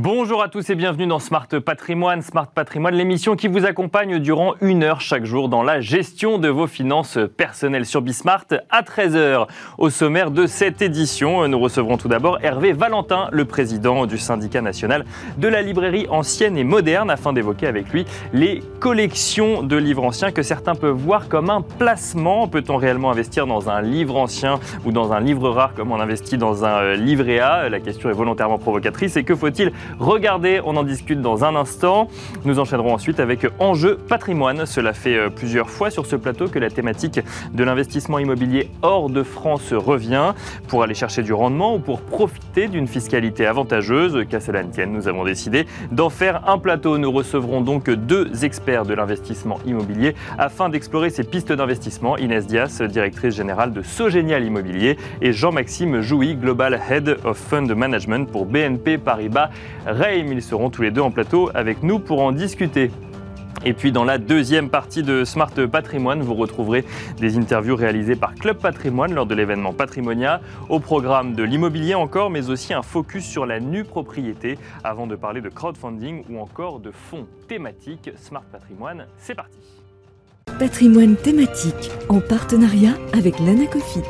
Bonjour à tous et bienvenue dans Smart Patrimoine. Smart Patrimoine, l'émission qui vous accompagne durant une heure chaque jour dans la gestion de vos finances personnelles sur Bismart à 13h. Au sommaire de cette édition, nous recevrons tout d'abord Hervé Valentin, le président du syndicat national de la librairie ancienne et moderne, afin d'évoquer avec lui les collections de livres anciens que certains peuvent voir comme un placement. Peut-on réellement investir dans un livre ancien ou dans un livre rare comme on investit dans un livret A? La question est volontairement provocatrice. Et que faut-il Regardez, on en discute dans un instant. Nous enchaînerons ensuite avec Enjeu patrimoine. Cela fait euh, plusieurs fois sur ce plateau que la thématique de l'investissement immobilier hors de France revient pour aller chercher du rendement ou pour profiter d'une fiscalité avantageuse. Qu'à cela ne tienne, nous avons décidé d'en faire un plateau. Nous recevrons donc deux experts de l'investissement immobilier afin d'explorer ces pistes d'investissement. Inès Dias, directrice générale de Sogénial Immobilier, et Jean-Maxime Jouy, Global Head of Fund Management pour BNP Paribas Reim. Ils seront tous les deux en plateau avec nous pour en discuter. Et puis dans la deuxième partie de Smart Patrimoine, vous retrouverez des interviews réalisées par Club Patrimoine lors de l'événement Patrimonia, au programme de l'immobilier encore, mais aussi un focus sur la nue propriété, avant de parler de crowdfunding ou encore de fonds thématiques. Smart Patrimoine, c'est parti. Patrimoine thématique en partenariat avec l'Anacofi.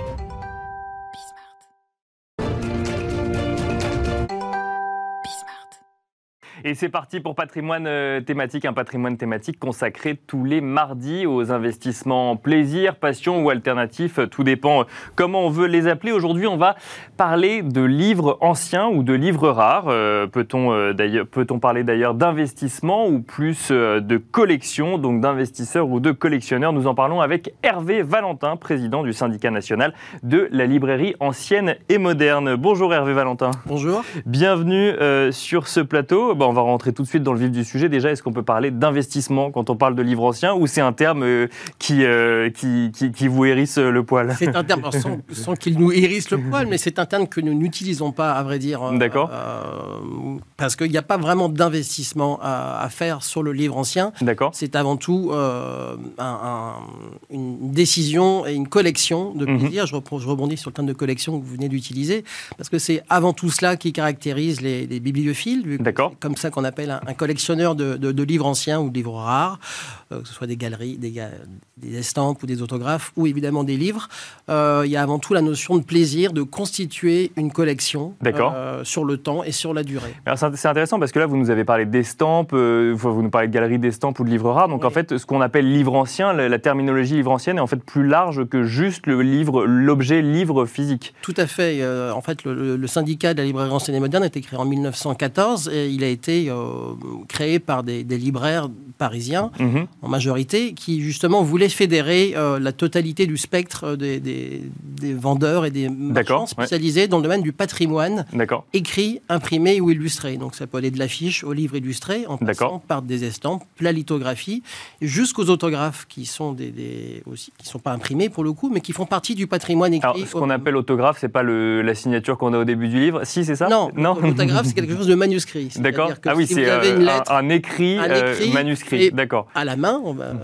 Et c'est parti pour patrimoine euh, thématique, un patrimoine thématique consacré tous les mardis aux investissements plaisir, passion ou alternatifs. Tout dépend comment on veut les appeler. Aujourd'hui, on va parler de livres anciens ou de livres rares. Euh, peut-on euh, d'ailleurs, peut-on parler d'ailleurs d'investissement ou plus de collection, donc d'investisseurs ou de collectionneurs Nous en parlons avec Hervé Valentin, président du syndicat national de la librairie ancienne et moderne. Bonjour Hervé Valentin. Bonjour. Bienvenue sur ce plateau. Bon, on va rentrer tout de suite dans le vif du sujet. Déjà, est-ce qu'on peut parler d'investissement quand on parle de livres anciens ou c'est un terme euh, euh, qui, qui, qui, vous hérisse le poil? C'est un terme, sans, qu'il nous hérisse le poil, mais c'est un terme que nous n'utilisons pas, à vrai dire. Euh, D'accord. parce qu'il n'y a pas vraiment d'investissement à, faire sur le livre ancien. D'accord. C'est avant tout une décision et une collection de mhm. plaisir. je, rebondis sur le terme de collection que vous venez d'utiliser, parce que c'est avant tout cela qui caractérise les, les bibliophiles. D'accord. Comme ça qu'on appelle un, collectionneur de, livres anciens ou de livres rares, que ce soit des galeries, des, des, estampes ou des autographes, ou évidemment des livres. Euh, il y a avant tout la notion de plaisir de constituer une collection euh, sur le temps et sur la durée. C'est intéressant parce que là, vous nous avez parlé d'estampes, vous nous parlez de galeries d'estampes ou de livres rares. Donc en fait, ce qu'on appelle livre ancien, la, terminologie livre ancienne est en fait plus large que juste le livre, l'objet livre physique. Tout à fait. en fait, le, le, syndicat de la librairie ancienne et moderne a été créé en 1914 et il a été euh, créé par des, libraires parisiens, mhm. En majorité, qui justement voulaient fédérer euh, la totalité du spectre euh, des, vendeurs et des marchands spécialisés dans le domaine du patrimoine, écrit, imprimé ou illustré. Donc ça peut aller de l'affiche au livre illustré, en passant par des estampes, la lithographie, jusqu'aux autographes qui sont des, aussi qui sont pas imprimés pour le coup, mais qui font partie du patrimoine écrit. Alors, ce qu'on appelle autographe, c'est pas le, la signature qu'on a au début du livre. Si, c'est ça Non, non. L'autographe, c'est quelque chose de manuscrit. D'accord. Ah oui, c'est euh, un, écrit, euh, manuscrit. D'accord. À la main,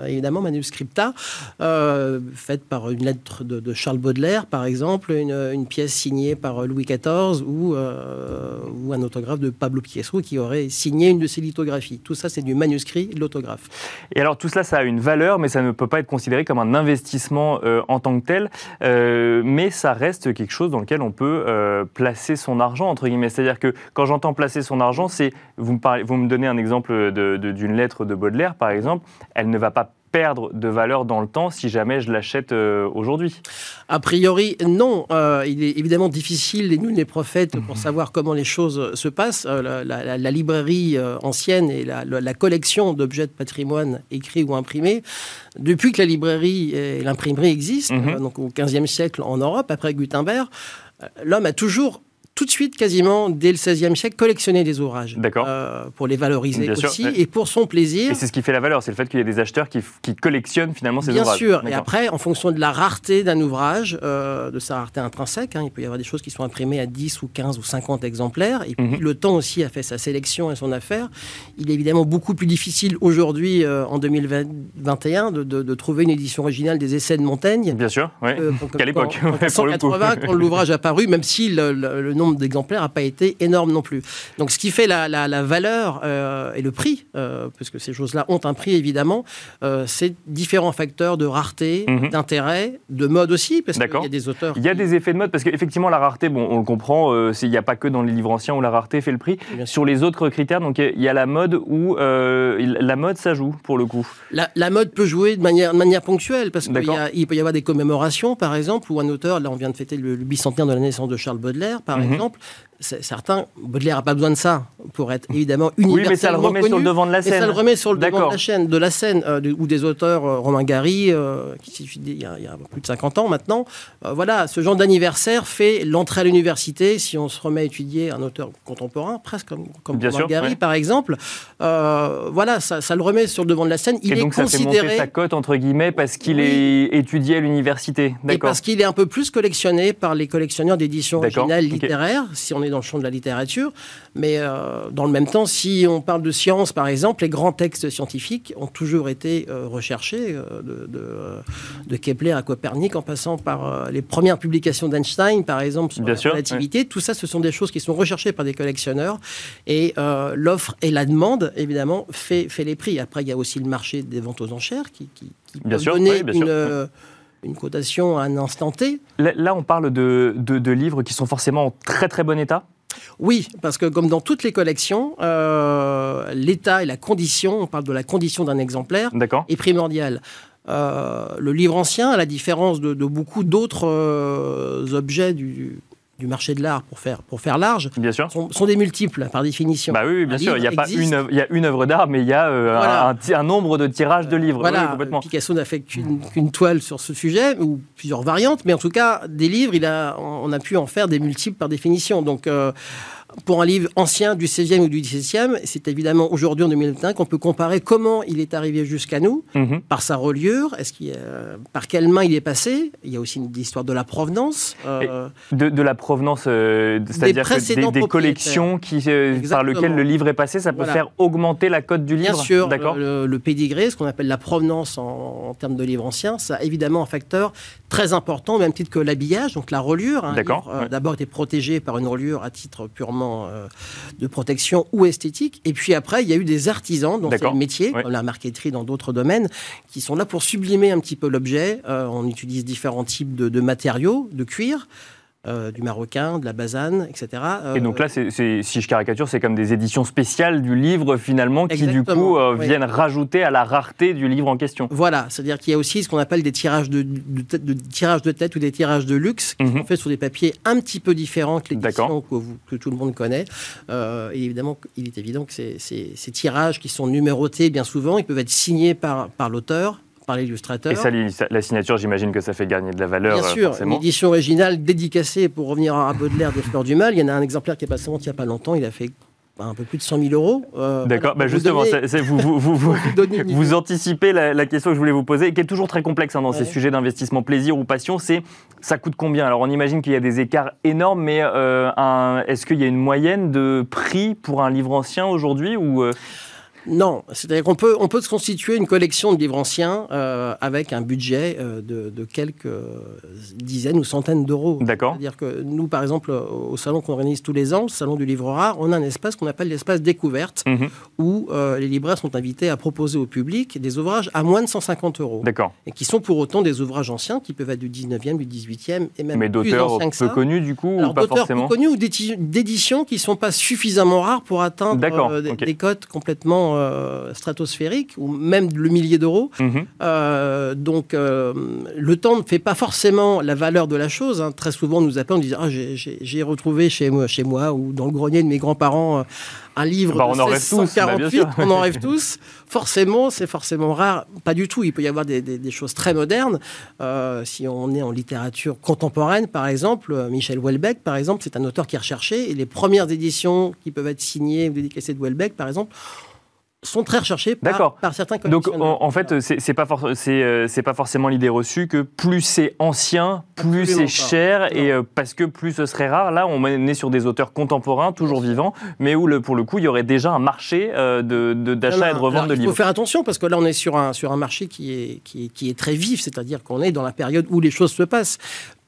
évidemment, manuscripta, euh, faite par une lettre de, Charles Baudelaire, par exemple, une, pièce signée par Louis XIV ou, ou un autographe de Pablo Picasso qui aurait signé une de ses lithographies. Tout ça, c'est du manuscrit, l'autographe. Et alors, tout cela, ça a une valeur, mais ça ne peut pas être considéré comme un investissement en tant que tel. mais ça reste quelque chose dans lequel on peut placer son argent, entre guillemets. C'est-à-dire que quand j'entends placer son argent, c'est vous vous me, donnez un exemple d'une lettre de Baudelaire, par exemple, elle ne va pas perdre de valeur dans le temps si jamais je l'achète euh, aujourd'hui A priori, non. Euh, il est évidemment difficile, et nous les prophètes, pour mhm. savoir comment les choses se passent. Euh, la, librairie ancienne et la, collection d'objets de patrimoine écrits ou imprimés, depuis que la librairie et l'imprimerie existent, mhm. donc au XVe siècle en Europe, après Gutenberg, l'homme a toujours tout de suite, quasiment, dès le XVIe siècle, collectionner des ouvrages. D'accord. Euh, pour les valoriser aussi et pour son plaisir. Et c'est ce qui fait la valeur, c'est le fait qu'il y ait des acheteurs qui, collectionnent finalement ces ouvrages. Bien sûr. Et après, en fonction de la rareté d'un ouvrage, euh, de sa rareté intrinsèque, hein, il peut y avoir des choses qui sont imprimées à 10 ou 15 ou 50 exemplaires. Et puis, mhm. le temps aussi a fait sa sélection et son affaire. Il est évidemment beaucoup plus difficile aujourd'hui, euh, en 2021, de, de, trouver une édition originale des Essais de Montaigne. Bien sûr, oui. Qu'à l'époque. En 1980, quand l'ouvrage a paru, même si le, le, nombre d'exemplaires n'a pas été énorme non plus. Donc ce qui fait la, la, valeur euh, et le prix, euh, parce que ces choses-là ont un prix évidemment, euh, c'est différents facteurs de rareté, mhm. d'intérêt, de mode aussi, parce qu'il y a des auteurs. Il y a des effets de mode, parce qu'effectivement la rareté, bon, on le comprend, il n'y a pas que dans les livres anciens où la rareté fait le prix. Sur les autres critères, donc il y a la mode où la mode ça joue pour le coup. La, la mode peut jouer de manière, de manière ponctuelle, parce qu'il peut y avoir des commémorations, par exemple, où un auteur, là on vient de fêter le, bicentenaire de la naissance de Charles Baudelaire, par mhm. exemple, Mhm. exemple, certains, Baudelaire n'a pas besoin de ça pour être évidemment universellement Oui, mais ça le remet sur le devant de la scène. ça le remet sur le devant de la, scène, de la scène euh, ou des auteurs, euh, Romain Gary, euh, qui il y, a, il y, a, plus de 50 ans maintenant. voilà, ce genre d'anniversaire fait l'entrée à l'université, si on se remet à étudier un auteur contemporain, presque comme, comme Romain Gary par exemple. voilà, ça, ça, le remet sur le devant de la scène. Il Et est donc ça considéré... fait monter sa cote, entre guillemets, parce qu'il est étudié à l'université. Et parce qu'il est un peu plus collectionné par les collectionneurs d'éditions originales littéraires, si on est dans le champ de la littérature. Mais euh, dans le même temps, si on parle de science, par exemple, les grands textes scientifiques ont toujours été euh, recherchés, euh, de, Kepler à Copernic, en passant par les premières publications d'Einstein, par exemple, sur la relativité. Tout ça, ce sont des choses qui sont recherchées par des collectionneurs. Et l'offre et la demande, évidemment, fait, fait les prix. Après, il y a aussi le marché des ventes aux enchères qui, qui, bien sûr, une, une cotation à un instant T. Là, on parle de, de, livres qui sont forcément en très très bon état? Oui, parce que comme dans toutes les collections, euh, l'état et la condition, on parle de la condition d'un exemplaire, est primordial. Euh, le livre ancien, à la différence de, beaucoup d'autres euh, objets du, du marché de l'art pour faire, pour faire large bien sûr. Sont, sont des multiples par définition. Bah oui, bien sûr. Il n'y a pas une, il y a une œuvre d'art, mais il y a euh, un, nombre de tirages de livres. Voilà. Picasso n'a fait qu'une toile sur ce sujet ou plusieurs variantes, mais en tout cas des livres, il a, on a pu en faire des multiples par définition. Donc euh, pour un livre ancien du 16e ou du 17e, c'est évidemment aujourd'hui en 2021 qu'on peut comparer comment il est arrivé jusqu'à nous, mhm. par sa reliure, est-ce par quelle main il est passé. Il y a aussi une histoire de la provenance. Euh, de, la provenance, euh, c'est-à-dire des, des, collections qui, euh, par lesquelles le livre est passé, ça peut faire augmenter la cote du livre Bien sûr. Le, le, pédigré, ce qu'on appelle la provenance en, termes de livre ancien, ça a évidemment un facteur très important, au même titre que l'habillage, donc la reliure. Hein, D'accord. D'abord était protégé par une reliure à titre purement euh, de protection ou esthétique. Et puis après, il y a eu des artisans dans ces métiers, comme la marqueterie dans d'autres domaines, qui sont là pour sublimer un petit peu l'objet. Euh, on utilise différents types de matériaux, de cuir. Euh, du marocain, de la basane, etc. et donc là, c'est, si je caricature, c'est comme des éditions spéciales du livre finalement qui du coup euh, viennent rajouter à la rareté du livre en question. Voilà, c'est-à-dire qu'il y a aussi ce qu'on appelle des tirages de, de, de, tirages de tête ou des tirages de luxe qui mhm. sont faits sur des papiers un petit peu différents que l'édition que, que, tout le monde connaît. Euh, et évidemment, il est évident que ces, ces, ces, tirages qui sont numérotés bien souvent, ils peuvent être signés par, par l'auteur, par l'illustrateur. Et ça, la signature, j'imagine que ça fait gagner de la valeur. Bien sûr, une édition originale dédicacée pour revenir à Baudelaire des Fleurs du Mal. Il y en a un exemplaire qui est passé il n'y a pas longtemps. Il a fait un peu plus de 100 000 euros. Euh, D'accord, bah justement, vous, vous, vous, vous, anticipez la, question que je voulais vous poser, qui est toujours très complexe hein, dans ces sujets d'investissement plaisir ou passion, c'est ça coûte combien? Alors on imagine qu'il y a des écarts énormes, mais euh, est-ce qu'il y a une moyenne de prix pour un livre ancien aujourd'hui ou euh, non, c'est-à-dire qu'on peut, on peut se constituer une collection de livres anciens euh, avec un budget euh, de, quelques dizaines ou centaines d'euros. D'accord. C'est-à-dire que nous, par exemple, au salon qu'on organise tous les ans, le salon du livre rare, on a un espace qu'on appelle l'espace découverte, mhm. où euh, les libraires sont invités à proposer au public des ouvrages à moins de 150 euros. D'accord. Et qui sont pour autant des ouvrages anciens, qui peuvent être du 19e, du 18e, et même Mais ça. peu connus, du coup, ou pas forcément peu connus ou d'éditions qui ne sont pas suffisamment rares pour atteindre des cotes complètement euh, stratosphérique, ou même le millier d'euros. Mhm. Euh, donc, euh, le temps ne fait pas forcément la valeur de la chose. Hein. Très souvent, on nous appelle, on dit ah, j'ai retrouvé chez moi, chez moi ou dans le grenier de mes grands-parents un livre bah, on en rêve tous, bah, on en rêve tous. Forcément, c'est forcément rare. Pas du tout. Il peut y avoir des, choses très modernes. si on est en littérature contemporaine, par exemple, Michel Houellebecq, par exemple, c'est un auteur qui est recherché. Et les premières éditions qui peuvent être signées ou dédicacées de Houellebecq, par exemple, sont très recherchés par, par certains. Donc en, fait, c'est pas, euh, c'est pas forcément l'idée reçue que plus c'est ancien, plus c'est cher, et euh, parce que plus ce serait rare. Là, on est sur des auteurs contemporains, toujours vivants, mais où le, pour le coup, il y aurait déjà un marché euh, d'achat et de revente de livres. Il faut faire attention, parce que là, on est sur un, sur un marché qui est, qui est, qui est très vif, c'est-à-dire qu'on est dans la période où les choses se passent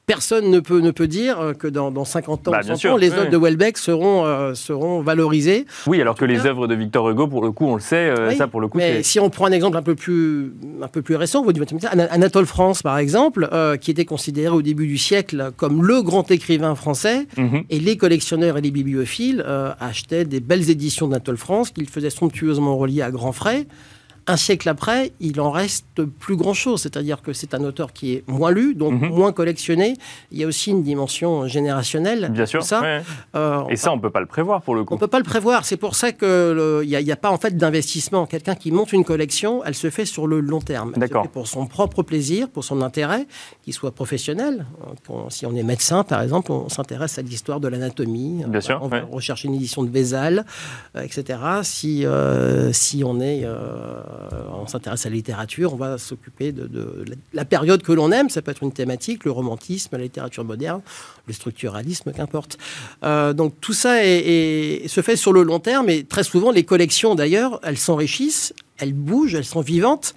personne ne peut, ne peut dire que dans, dans 50 ans, Bah, 100 bien ans, sûr, les oui. œuvres de Welbeck seront, euh, seront valorisées. Oui, alors que les œuvres de Victor Hugo, pour le coup, on le sait, euh, Oui, ça pour le coup, Mais si on prend un exemple un peu plus, un peu plus récent, vous dites, Ana- Anatole France, par exemple, euh, qui était considéré au début du siècle comme le grand écrivain français, Mhm. et les collectionneurs et les bibliophiles euh, achetaient des belles éditions d'Anatole France qu'ils faisaient somptueusement relier à grands frais. Un siècle après, il en reste plus grand-chose. C'est-à-dire que c'est un auteur qui est moins lu, donc Mhm. moins collectionné. Il y a aussi une dimension générationnelle. Bien sûr. Ça, ouais. Euh, Et ça, on peut pas le prévoir pour le on coup. peut pas le prévoir. C'est pour ça qu'il n'y a, pas en fait d'investissement. Quelqu'un qui monte une collection, elle se fait sur le long terme. D'accord. pour son propre plaisir, pour son intérêt, qu'il soit professionnel. Euh, si on est médecin, par exemple, on s'intéresse à l'histoire de l'anatomie. Bien sûr, On va ouais. rechercher une édition de Vézal, euh, etc. Si, euh, si on est, euh, on s'intéresse à la littérature, on va s'occuper de, de la- période que l'on aime. Ça peut être une thématique, le romantisme, la littérature moderne, le structuralisme, qu'importe. Euh, donc tout ça est- est- se fait sur le long terme et très souvent les collections d'ailleurs, elles s'enrichissent, elles bougent, elles sont vivantes,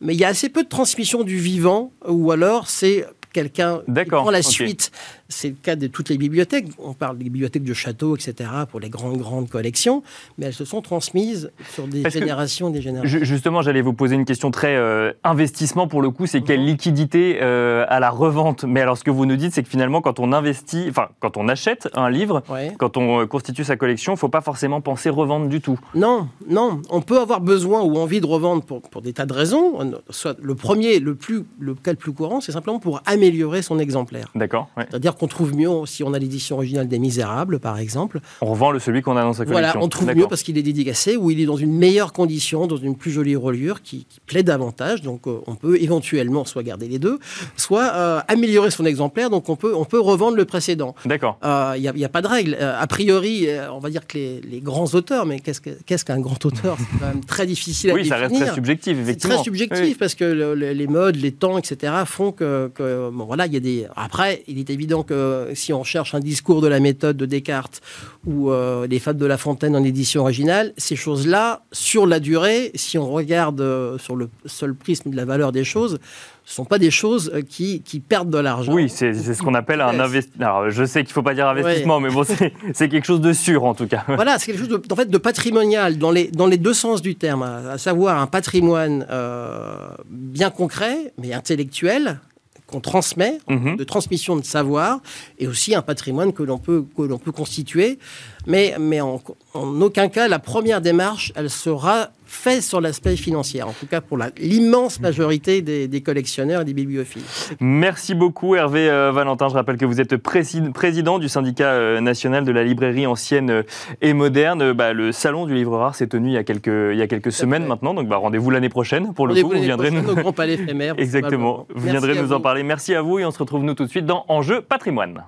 mais il y a assez peu de transmission du vivant ou alors c'est quelqu'un qui prend la suite. C'est le cas de toutes les bibliothèques. On parle des bibliothèques de châteaux, etc., pour les grandes, grandes collections, mais elles se sont transmises sur des Parce générations et des générations. Ju- Justement, j'allais vous poser une question très euh, investissement pour le coup, c'est quelle liquidité euh, à la revente? Mais alors, ce que vous nous dites, c'est que finalement, quand on investit, enfin, quand on achète un livre, Ouais. quand on euh, constitue sa collection, il faut pas forcément penser revendre du tout. Non, non. On peut avoir besoin ou envie de revendre pour, pour des tas de raisons. Soit le premier, le, plus, le cas le plus courant, c'est simplement pour améliorer son exemplaire. D'accord ouais. C'est-à-dire qu'on trouve mieux si on a l'édition originale des Misérables, par exemple. On revend le celui qu'on a dans sa collection. Voilà, on trouve mieux parce qu'il est dédicacé ou il est dans une meilleure condition, dans une plus jolie reliure qui, qui plaît davantage. Donc euh, on peut éventuellement soit garder les deux, soit euh, améliorer son exemplaire. Donc on peut, on peut revendre le précédent. D'accord. Il n'y a, y a pas de règle. Euh, a priori, euh, on va dire que les, les grands auteurs, mais qu'est-ce que- qu'est-ce qu'un grand auteur? C'est quand même très difficile à Oui, ça définir. reste très subjectif, effectivement. très subjectif Oui. parce que le- le- les modes, les temps, etc. font que, que- bon voilà, il y a des. Après, il est évident que si on cherche un discours de la méthode de Descartes ou euh, les fables de La Fontaine en édition originale, ces choses-là, sur la durée, si on regarde euh, sur le seul prisme de la valeur des choses, ce sont pas des choses euh, qui, qui perdent de l'argent. Oui, c'est ce qu'on appelle un investissement. Je sais qu'il ne faut pas dire investissement, mais bon, c'est c'est quelque chose de sûr en tout cas. Voilà, c'est quelque chose de, en fait, de patrimonial dans les, dans les deux sens du terme, à, à savoir un patrimoine euh, bien concret, mais intellectuel, qu'on transmet, Mhm. de transmission de savoir, et aussi un patrimoine que l'on peut, que l'on peut constituer. Mais, mais en, en aucun cas, la première démarche, elle sera faite sur l'aspect financier, en tout cas pour l'immense majorité des, des collectionneurs et des bibliophiles. Merci beaucoup Hervé euh, Valentin. Je rappelle que vous êtes prési- président du syndicat euh, national de la librairie ancienne euh, et moderne. Bah, le salon du livre rare s'est tenu il y a quelques, il y a quelques semaines fait. maintenant. Donc bah, rendez-vous l'année prochaine pour le coup. Vous viendrez nous... au Grand Palais éphémère. Exactement. Vous viendrez Merci nous en parler. Merci à vous et on se retrouve nous tout de suite dans Enjeu patrimoine.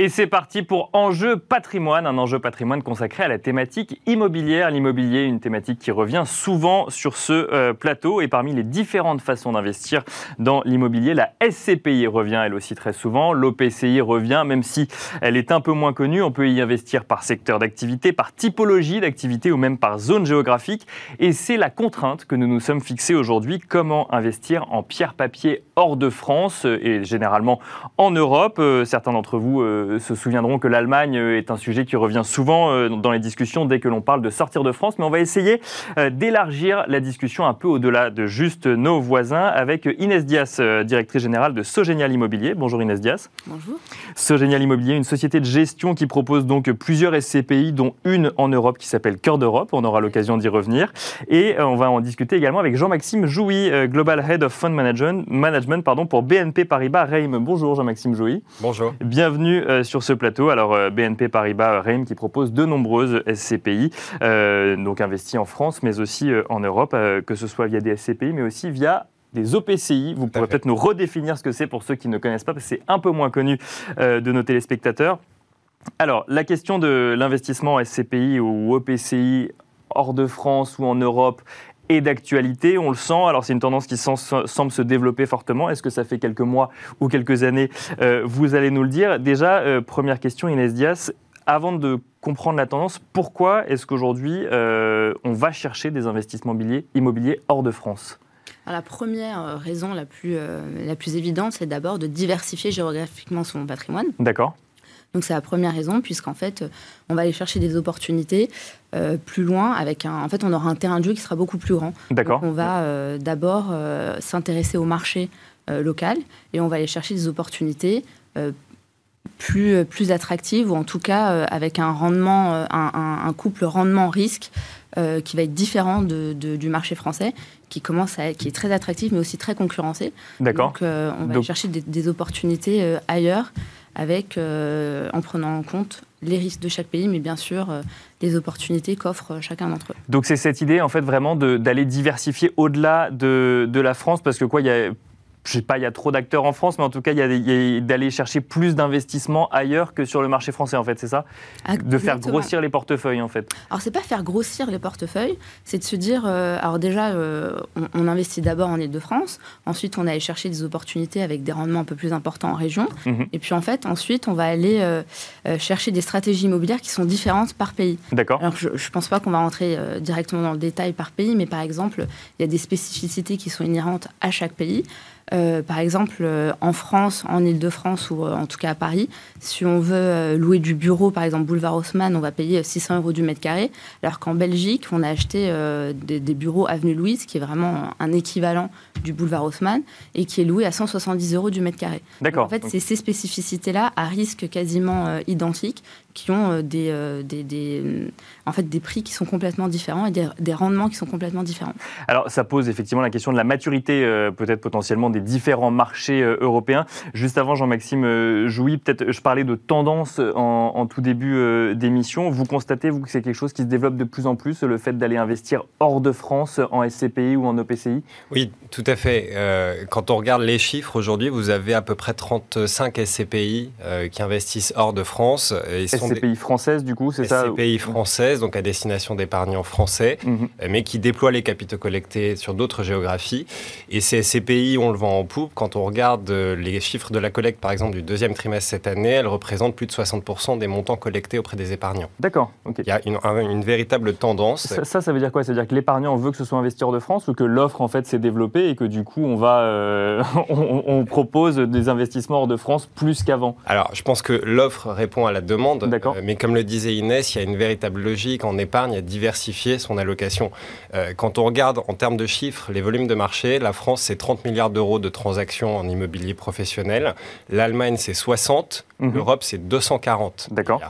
Et c'est parti pour Enjeu patrimoine, un enjeu patrimoine consacré à la thématique immobilière. L'immobilier, une thématique qui revient souvent sur ce euh, plateau. Et parmi les différentes façons d'investir dans l'immobilier, la SCPI revient elle aussi très souvent. L'OPCI revient, même si elle est un peu moins connue. On peut y investir par secteur d'activité, par typologie d'activité ou même par zone géographique. Et c'est la contrainte que nous nous sommes fixés aujourd'hui. Comment investir en pierre-papier hors de France euh, et généralement en Europe? Euh, Certains d'entre vous se souviendront que l'Allemagne euh, est un sujet qui revient souvent euh, dans les discussions dès que l'on parle de sortir de France. Mais on va essayer euh, d'élargir la discussion un peu au-delà de juste nos voisins avec Inès Dias, euh, directrice générale de Sogénial Immobilier. Bonjour Inès Dias. Bonjour. Sogénial Immobilier, une société de gestion qui propose donc plusieurs SCPI, dont une en Europe qui s'appelle Cœur d'Europe. On aura l'occasion d'y revenir. Et euh, on va en discuter également avec Jean-Maxime Jouy, euh, Global Head of Fund Management, management pardon, pour BNP Paribas Reim. Bonjour Jean-Maxime Jouy. Bonjour. Bienvenue euh, sur ce plateau. Alors euh, BNP Paribas Reim qui propose de nombreuses SCPI, euh, donc investies en France, mais aussi euh, en Europe, euh, que ce soit via des SCPI, mais aussi via des OPCI. Vous pourrez peut-être nous redéfinir ce que c'est pour ceux qui ne connaissent pas, parce que c'est un peu moins connu euh, de nos téléspectateurs. Alors, la question de l'investissement en SCPI ou OPCI hors de France ou en Europe est d'actualité, on le sent. Alors c'est une tendance qui sem- semble se développer fortement. Est-ce que ça fait quelques mois ou quelques années Euh, Vous allez nous le dire? Déjà, euh, première question, Inès Dias. Avant de comprendre la tendance, pourquoi est-ce qu'aujourd'hui euh, on va chercher des investissements immobiliers, hors de France? La première raison la plus, la plus évidente, c'est d'abord de diversifier géographiquement son patrimoine. D'accord. Donc c'est la première raison, puisqu'en fait, on va aller chercher des opportunités euh, plus loin. Avec un, en fait, on aura un terrain de jeu qui sera beaucoup plus grand. D'accord. On va euh, d'abord euh, s'intéresser au marché local et on va aller chercher des opportunités plus, plus attractives ou en tout cas avec un rendement, un, couple rendement-risque qui va être différent de, du marché français, qui commence à, qui est très attractif mais aussi très concurrencé. D'accord. Donc on va aller chercher des, des opportunités ailleurs avec, euh, en prenant en compte les risques de chaque pays, mais bien sûr euh, les opportunités qu'offre chacun d'entre eux. Donc c'est cette idée en fait vraiment d'aller diversifier au-delà de, de, la France, parce que quoi, il y a je sais pas, il y a trop d'acteurs en France, mais en tout cas, il y a, d'aller chercher plus d'investissements ailleurs que sur le marché français, en fait, c'est ça? De faire grossir les portefeuilles, en fait. Alors, c'est pas faire grossir les portefeuilles, c'est de se dire, euh, alors déjà, euh, on, investit d'abord en Ile-de-France, ensuite, on aller chercher des opportunités avec des rendements un peu plus importants en région, mhm. et puis en fait, ensuite, on va aller euh, chercher des stratégies immobilières qui sont différentes par pays. D'accord. Alors, je, ne pense pas qu'on va rentrer directement dans le détail par pays, mais par exemple, il y a des spécificités qui sont inhérentes à chaque pays. Euh, par exemple, euh, en France, en Ile-de-France ou euh, en tout cas à Paris, si on veut louer du bureau, par exemple boulevard Haussmann, on va payer 600 euros du mètre carré, alors qu'en Belgique, on a acheté des, des, bureaux avenue Louise, qui est vraiment un équivalent du boulevard Haussmann, et qui est loué à 170 euros du mètre carré. D'accord. En fait, c'est ces spécificités-là, à risque quasiment identique, qui ont des, des, des, en fait, des prix qui sont complètement différents et des, des, rendements qui sont complètement différents. Alors, ça pose effectivement la question de la maturité, peut-être potentiellement des différents marchés euh, européens. Juste avant, Jean-Maxime euh, Jouy, peut-être je parlais de tendance en, tout début euh, d'émission. Vous constatez, vous, que c'est quelque chose qui se développe de plus en plus, le fait d'aller investir hors de France, en SCPI ou en OPCI Oui, tout à fait. quand on regarde les chiffres, aujourd'hui, vous avez à peu près 35 SCPI qui investissent hors de France. Et SCPI françaises, du coup, c'est ça SCPI françaises, donc à destination d'épargnants français, mhm. mais qui déploient les capitaux collectés sur d'autres géographies. Et ces SCPI, on le voit en poupe. Quand on regarde euh, les chiffres de la collecte, par exemple, du deuxième trimestre cette année, elle représente plus de 60% des montants collectés auprès des épargnants. D'accord. Il y a une, véritable tendance. Ça, ça, veut dire quoi? Ça veut dire que l'épargnant veut que ce soit investisseur de France ou que l'offre, en fait, s'est développée et que du coup, on, va, euh, on, propose des investissements hors de France plus qu'avant? Alors, je pense que l'offre répond à la demande. D'accord. Euh, mais comme le disait Inès, il y a une véritable logique en épargne à diversifier son allocation. quand on regarde en termes de chiffres les volumes de marché, la France, c'est 30 milliards d'euros de transactions en immobilier professionnel. L'Allemagne, c'est 60. Mhm. L'Europe, c'est 240. D'accord.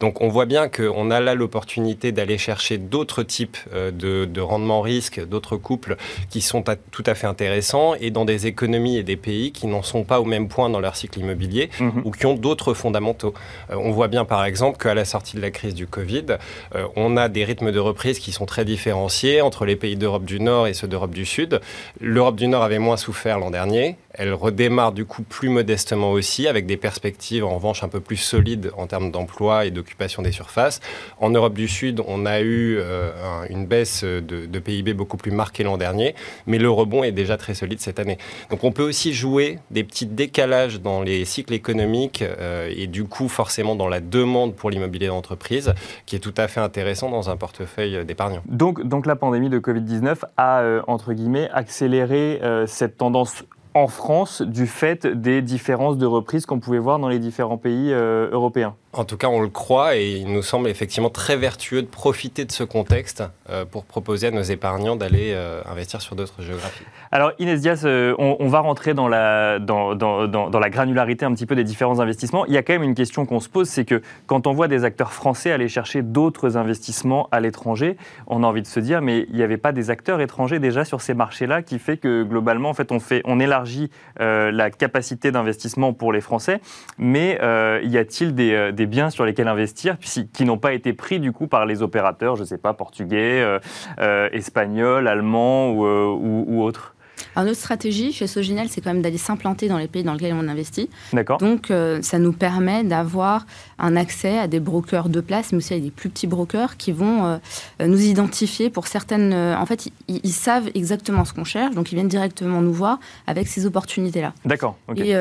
Donc, on voit bien qu'on a là l'opportunité d'aller chercher d'autres types euh, de, de rendement risque, d'autres couples qui sont tout à fait intéressants et dans des économies et des pays qui n'en sont pas au même point dans leur cycle immobilier mhm. ou qui ont d'autres fondamentaux. Euh, on voit bien, par exemple, qu'à la sortie de la crise du Covid, euh, on a des rythmes de reprise qui sont très différenciés entre les pays d'Europe du Nord et ceux d'Europe du Sud. L'Europe du Nord avait moins souffert l'an dernier. Elle redémarre du coup plus modestement aussi, avec des perspectives en revanche un peu plus solides en termes d'emploi et d'occupation des surfaces. En Europe du Sud, on a eu euh, une baisse de, PIB beaucoup plus marquée l'an dernier, mais le rebond est déjà très solide cette année. Donc on peut aussi jouer des petits décalages dans les cycles économiques euh, et du coup forcément dans la demande pour l'immobilier d'entreprise, qui est tout à fait intéressant dans un portefeuille d'épargnants. Donc, donc la pandémie de Covid-19 a, euh, entre guillemets, accéléré cette tendance en France du fait des différences de reprise qu'on pouvait voir dans les différents pays euh, européens en tout cas, on le croit et il nous semble effectivement très vertueux de profiter de ce contexte euh, pour proposer à nos épargnants d'aller euh, investir sur d'autres géographies. Alors Inès Diaz, euh, on, va rentrer dans la, dans, dans, dans, la granularité un petit peu des différents investissements. Il y a quand même une question qu'on se pose, c'est que quand on voit des acteurs français aller chercher d'autres investissements à l'étranger, on a envie de se dire, mais il n'y avait pas des acteurs étrangers déjà sur ces marchés-là qui fait que globalement, en fait, on, fait, on élargit la capacité d'investissement pour les Français, mais y a-t-il des des biens sur lesquels investir, qui n'ont pas été pris du coup par les opérateurs, je ne sais pas, portugais, euh, euh, espagnols, allemands ou, euh, ou autres alors, notre stratégie chez Soginel, c'est quand même d'aller s'implanter dans les pays dans lesquels on investit. D'accord. Donc, euh, ça nous permet d'avoir un accès à des brokers de place, mais aussi à des plus petits brokers qui vont euh, nous identifier pour certaines. Euh, en fait, ils, savent exactement ce qu'on cherche, donc ils viennent directement nous voir avec ces opportunités-là. D'accord. Et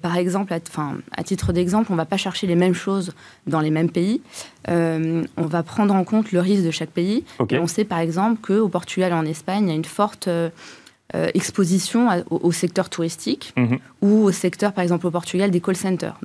par exemple, à, à titre d'exemple, on ne va pas chercher les mêmes choses dans les mêmes pays. on va prendre en compte le risque de chaque pays. Et on sait par exemple qu'au Portugal et en Espagne, il y a une forte exposition au, secteur touristique mhm. ou au secteur, par exemple au Portugal, des call centers.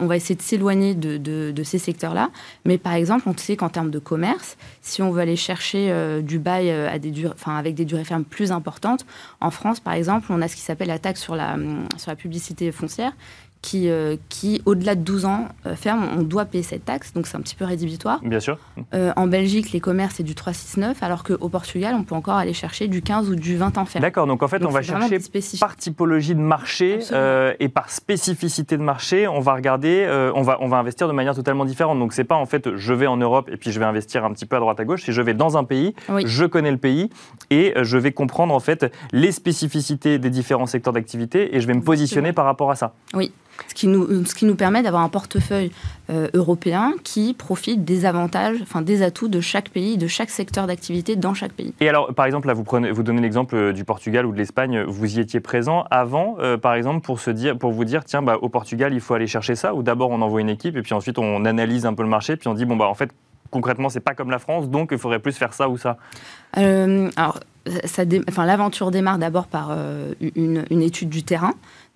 On va, essayer de s'éloigner de, ces secteurs-là. Mais par exemple, on sait qu'en termes de commerce, si on veut aller chercher du bail à des avec des durées fermes plus importantes, en France, par exemple, on a ce qui s'appelle la taxe sur la, sur la publicité foncière qui, euh, qui au-delà de 12 ans, euh, ferme, on doit payer cette taxe, donc c'est un petit peu rédhibitoire. Bien sûr. Euh, en Belgique, les commerces, c'est du 3,69, alors qu'au Portugal, on peut encore aller chercher du 15 ou du 20 ans ferme. D'accord, donc en fait, on va chercher par typologie de marché et par spécificité de marché, on va regarder, on, va, on va investir de manière totalement différente. Donc c'est pas en fait, je vais en Europe et puis je vais investir un petit peu à droite à gauche, c'est je vais dans un pays, je connais le pays et je vais comprendre en fait les spécificités des différents secteurs d'activité et je vais me positionner par rapport à ça. Oui. Ce qui nous, ce qui nous permet d'avoir un portefeuille euh, européen qui profite des avantages, enfin des atouts de chaque pays, de chaque secteur d'activité dans chaque pays. Et alors, par exemple, là, vous, prenez, vous donnez l'exemple euh, du Portugal ou de l'Espagne. Vous y étiez présent avant, euh, par exemple, pour, se dire, pour vous dire, tiens, bah, au Portugal, il faut aller chercher ça, ou d'abord on envoie une équipe et puis ensuite on analyse un peu le marché, puis on dit, bon, bah, en fait, concrètement, c'est pas comme la France, donc il faudrait plus faire ça ou ça Alors, ça enfin, l'aventure démarre d'abord par une, une, étude du terrain.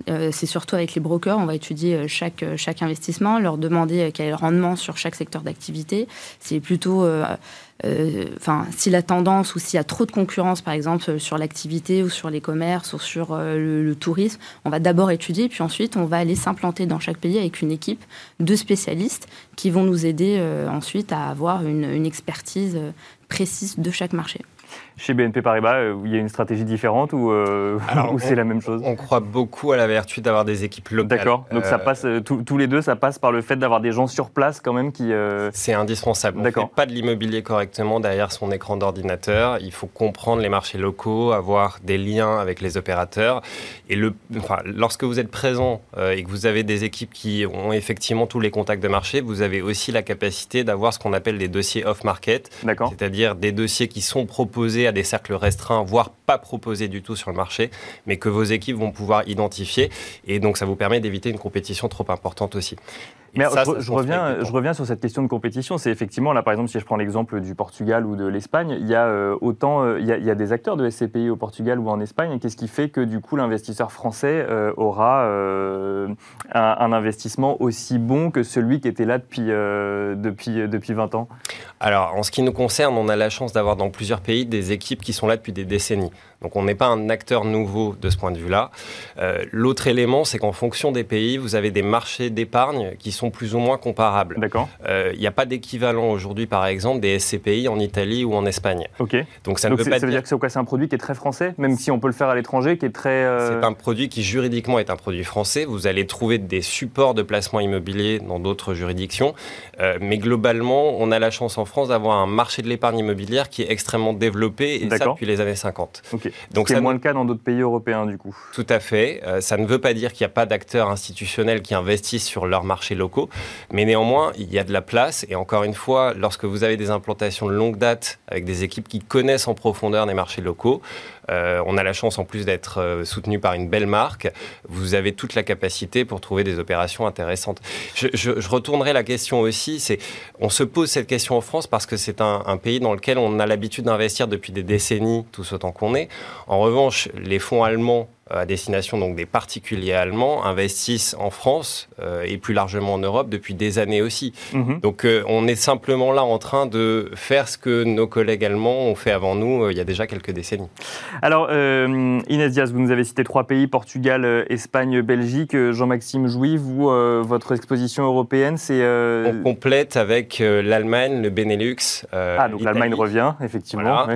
Euh, c'est surtout avec les brokers, on va étudier euh, chaque, euh, chaque investissement, leur demander quel est le rendement sur chaque secteur d'activité. C'est plutôt, enfin, si la tendance ou s'il y a trop de concurrence, par exemple, sur l'activité ou sur les commerces ou sur le, tourisme, on va d'abord étudier, puis ensuite on va aller s'implanter dans chaque pays avec une équipe de spécialistes qui vont nous aider ensuite à avoir une expertise précise de chaque marché chez BNP Paribas, euh, il y a une stratégie différente ou, euh, c'est la même chose On croit beaucoup à la vertu d'avoir des équipes locales. D'accord. Donc ça euh, passe, tous les deux, ça passe par le fait d'avoir des gens sur place quand même qui. C'est indispensable. On ne fait pas de l'immobilier correctement derrière son écran d'ordinateur. Il faut comprendre les marchés locaux, avoir des liens avec les opérateurs. Et le, enfin, lorsque vous êtes présent et que vous avez des équipes qui ont effectivement tous les contacts de marché, vous avez aussi la capacité d'avoir ce qu'on appelle des dossiers off-market. C'est-à-dire des dossiers qui sont proposés des cercles restreints, voire pas proposés du tout sur le marché, mais que vos équipes vont pouvoir identifier. Et donc, ça vous permet d'éviter une compétition trop importante aussi. Mais je, reviens, je reviens sur cette question de compétition. C'est effectivement, là, par exemple, si je prends l'exemple du Portugal ou de l'Espagne, il y a euh, autant, euh, il, y a, des acteurs de SCPI au Portugal ou en Espagne. Qu'est-ce qui fait que, du coup, l'investisseur français euh, aura un, investissement aussi bon que celui qui était là depuis, depuis, depuis 20 ans? Alors, en ce qui nous concerne, on a la chance d'avoir dans plusieurs pays des équipes qui sont là depuis des décennies. Donc on n'est pas un acteur nouveau de ce point de vue-là. Euh, l'autre élément, c'est qu'en fonction des pays, vous avez des marchés d'épargne qui sont plus ou moins comparables. D'accord. Euh, il n'y a pas d'équivalent aujourd'hui, par exemple, des SCPI en Italie ou en Espagne. Ok. Donc ça ne veut pas ça veut dire, que c'est un produit qui est très français, même si on peut le faire à l'étranger, qui est très. Euh, c'est un produit qui juridiquement est un produit français. Vous allez trouver des supports de placement immobilier dans d'autres juridictions, mais globalement, on a la chance en France d'avoir un marché de l'épargne immobilière qui est extrêmement développé et ça depuis les années 50. Ok. Donc c'est moins le cas dans d'autres pays européens, du coup. Tout à fait. Euh, ça ne veut pas dire qu'il n'y a pas d'acteurs institutionnels qui investissent sur leurs marchés locaux, mais néanmoins, il y a de la place. Et encore une fois, lorsque vous avez des implantations de longue date avec des équipes qui connaissent en profondeur les marchés locaux, euh, on a la chance en plus d'être euh, soutenu par une belle marque. Vous avez toute la capacité pour trouver des opérations intéressantes. Je, retournerai la question aussi. C'est, on se pose cette question en France parce que c'est un, un pays dans lequel on a l'habitude d'investir depuis des décennies, tous autant qu'on est. En revanche, les fonds allemands à destination donc des particuliers allemands investissent en France euh, et plus largement en Europe depuis des années aussi. Mhm. Donc euh, on est simplement là en train de faire ce que nos collègues allemands ont fait avant nous euh, il y a déjà quelques décennies. Alors Inès Diaz, vous nous avez cité trois pays, Portugal, Espagne, Belgique. Jean-Maxime Jouy, vous, votre exposition européenne, c'est... On complète avec l'Allemagne, le Benelux. ah, donc l'Allemagne revient, effectivement.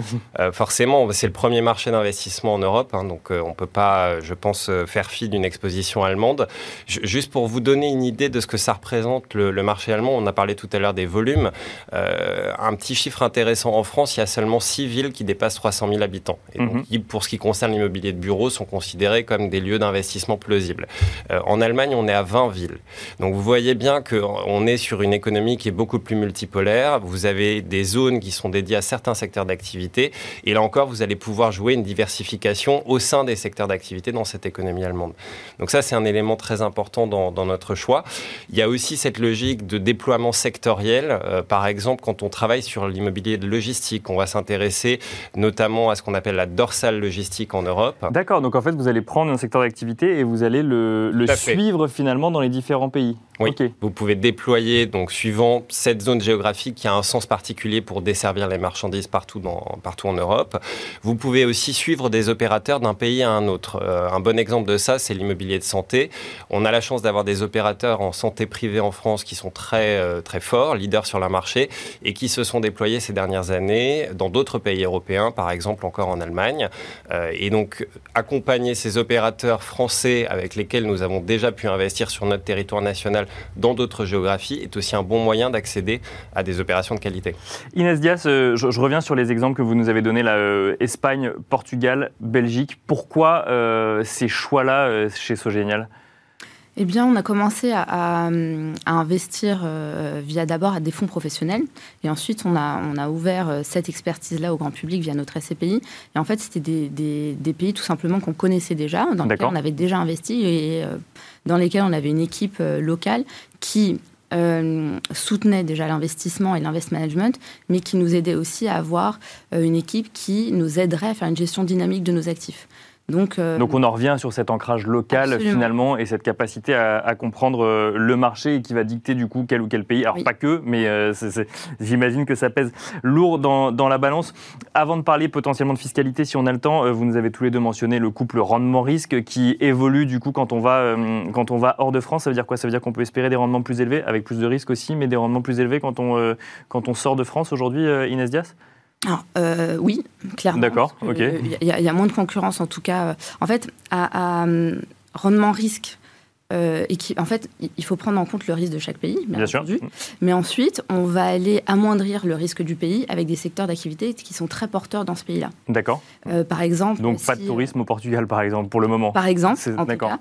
forcément, c'est le premier marché d'investissement en Europe, hein, donc on peut pas je pense, euh, faire fi d'une exposition allemande. juste pour vous donner une idée de ce que ça représente le, marché allemand, on a parlé tout à l'heure des volumes. Euh, un petit chiffre intéressant en France, il y a seulement 6 villes qui dépassent 300 000 habitants. Et donc, mhm. pour ce qui concerne l'immobilier de bureau, sont considérés comme des lieux d'investissement plausibles. Euh, en Allemagne, on est à 20 villes. Donc vous voyez bien qu'on est sur une économie qui est beaucoup plus multipolaire. Vous avez des zones qui sont dédiées à certains secteurs d'activité. Et là encore, vous allez pouvoir jouer une diversification au sein des secteurs d'activité dans cette économie allemande. Donc ça, c'est un élément très important dans, notre choix. Il y a aussi cette logique de déploiement sectoriel. Euh, par exemple, quand on travaille sur l'immobilier de logistique, on va s'intéresser notamment à ce qu'on appelle la dorsale logistique en Europe. D'accord, donc en fait, vous allez prendre un secteur d'activité et vous allez le, suivre finalement dans les différents pays. Oui, vous pouvez déployer, donc suivant cette zone géographique qui a un sens particulier pour desservir les marchandises partout, dans, partout en Europe. Vous pouvez aussi suivre des opérateurs d'un pays à un autre. Euh, un bon exemple de ça, c'est l'immobilier de santé. On a la chance d'avoir des opérateurs en santé privée en France qui sont très, euh, très forts, leaders sur le marché, et qui se sont déployés ces dernières années dans d'autres pays européens, par exemple encore en Allemagne. Euh, et donc, accompagner ces opérateurs français avec lesquels nous avons déjà pu investir sur notre territoire national dans d'autres géographies est aussi un bon moyen d'accéder à des opérations de qualité. Inès Dias, je, reviens sur les exemples que vous nous avez donnés, Espagne, Portugal, Belgique. Pourquoi ces choix-là chez Sogénial eh bien, on a commencé à, investir via d'abord à des fonds professionnels. Et ensuite, on a, on a ouvert cette expertise-là au grand public via notre SCPI. Et en fait, c'était des, des, pays tout simplement qu'on connaissait déjà, dans lesquels on avait déjà investi. Et dans lesquels on avait une équipe euh, locale qui euh, soutenait déjà l'investissement et l'invest management, mais qui nous aidait aussi à avoir euh, une équipe qui nous aiderait à faire une gestion dynamique de nos actifs. Donc, euh, Donc, on en revient sur cet ancrage local finalement et cette capacité à, comprendre euh, le marché qui va dicter du coup quel ou quel pays. Alors pas que, mais euh, j'imagine que ça pèse lourd dans, dans, la balance. Avant de parler potentiellement de fiscalité, si on a le temps, vous nous avez tous les deux mentionné le couple rendement-risque qui évolue du coup quand on, va, quand on va hors de France. Ça veut dire quoi? Ça veut dire qu'on peut espérer des rendements plus élevés, avec plus de risques aussi, mais des rendements plus élevés quand on, quand on sort de France aujourd'hui, Inès Dias? Alors, euh, oui, clairement. D'accord, ok. Il y, a moins de concurrence, en tout cas. En fait, à, euh, rendement risque, euh, et qui, en fait, il faut prendre en compte le risque de chaque pays, bien, entendu. Mais ensuite, on va aller amoindrir le risque du pays avec des secteurs d'activité qui sont très porteurs dans ce pays-là. D'accord. par exemple. Donc, pas de tourisme au Portugal, par exemple, pour le moment. Par exemple, en, tout cas.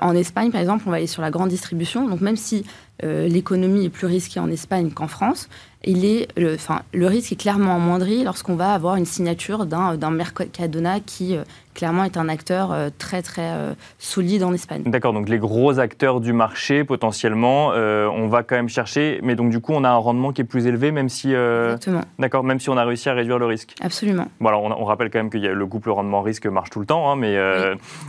en Espagne, par exemple, on va aller sur la grande distribution. Donc, même si l'économie est plus risquée en Espagne qu'en France, il est, le, enfin, le risque est clairement amoindri lorsqu'on va avoir une signature d'un, d'un Mercadona qui euh, clairement est un acteur euh, très très euh, solide en Espagne. D'accord, donc les gros acteurs du marché potentiellement, on va quand même chercher, mais donc du coup on a un rendement qui est plus élevé même si... Exactement. D'accord, même si on a réussi à réduire le risque. Absolument. Bon alors on, rappelle quand même que le couple rendement-risque marche tout le temps, hein, mais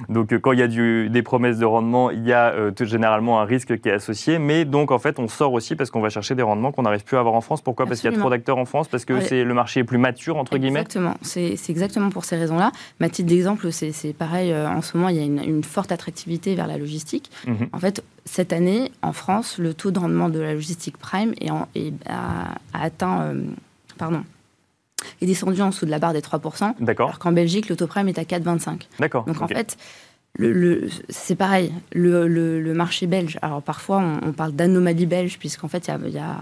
donc quand il y a du, des promesses de rendement, il y a généralement un risque qui est associé, mais donc en fait on sort aussi parce qu'on va chercher des rendements qu'on n'arrive plus à avoir en France pourquoi? Parce qu'il y a trop d'acteurs en France Parce que c'est le marché est plus mature, entre guillemets? Exactement. C'est exactement pour ces raisons-là. Ma titre d'exemple, c'est pareil. Euh, en ce moment, il y a une, forte attractivité vers la logistique. Mhm. En fait, cette année, en France, le taux de rendement de la logistique prime est a, atteint. Euh, pardon est descendu en dessous de la barre des 3%. D'accord. Alors qu'en Belgique, le taux prime est à 4,25. D'accord. Donc en fait, le, c'est pareil, le, marché belge, alors parfois on, parle d'anomalie belge, puisqu'en fait il y a,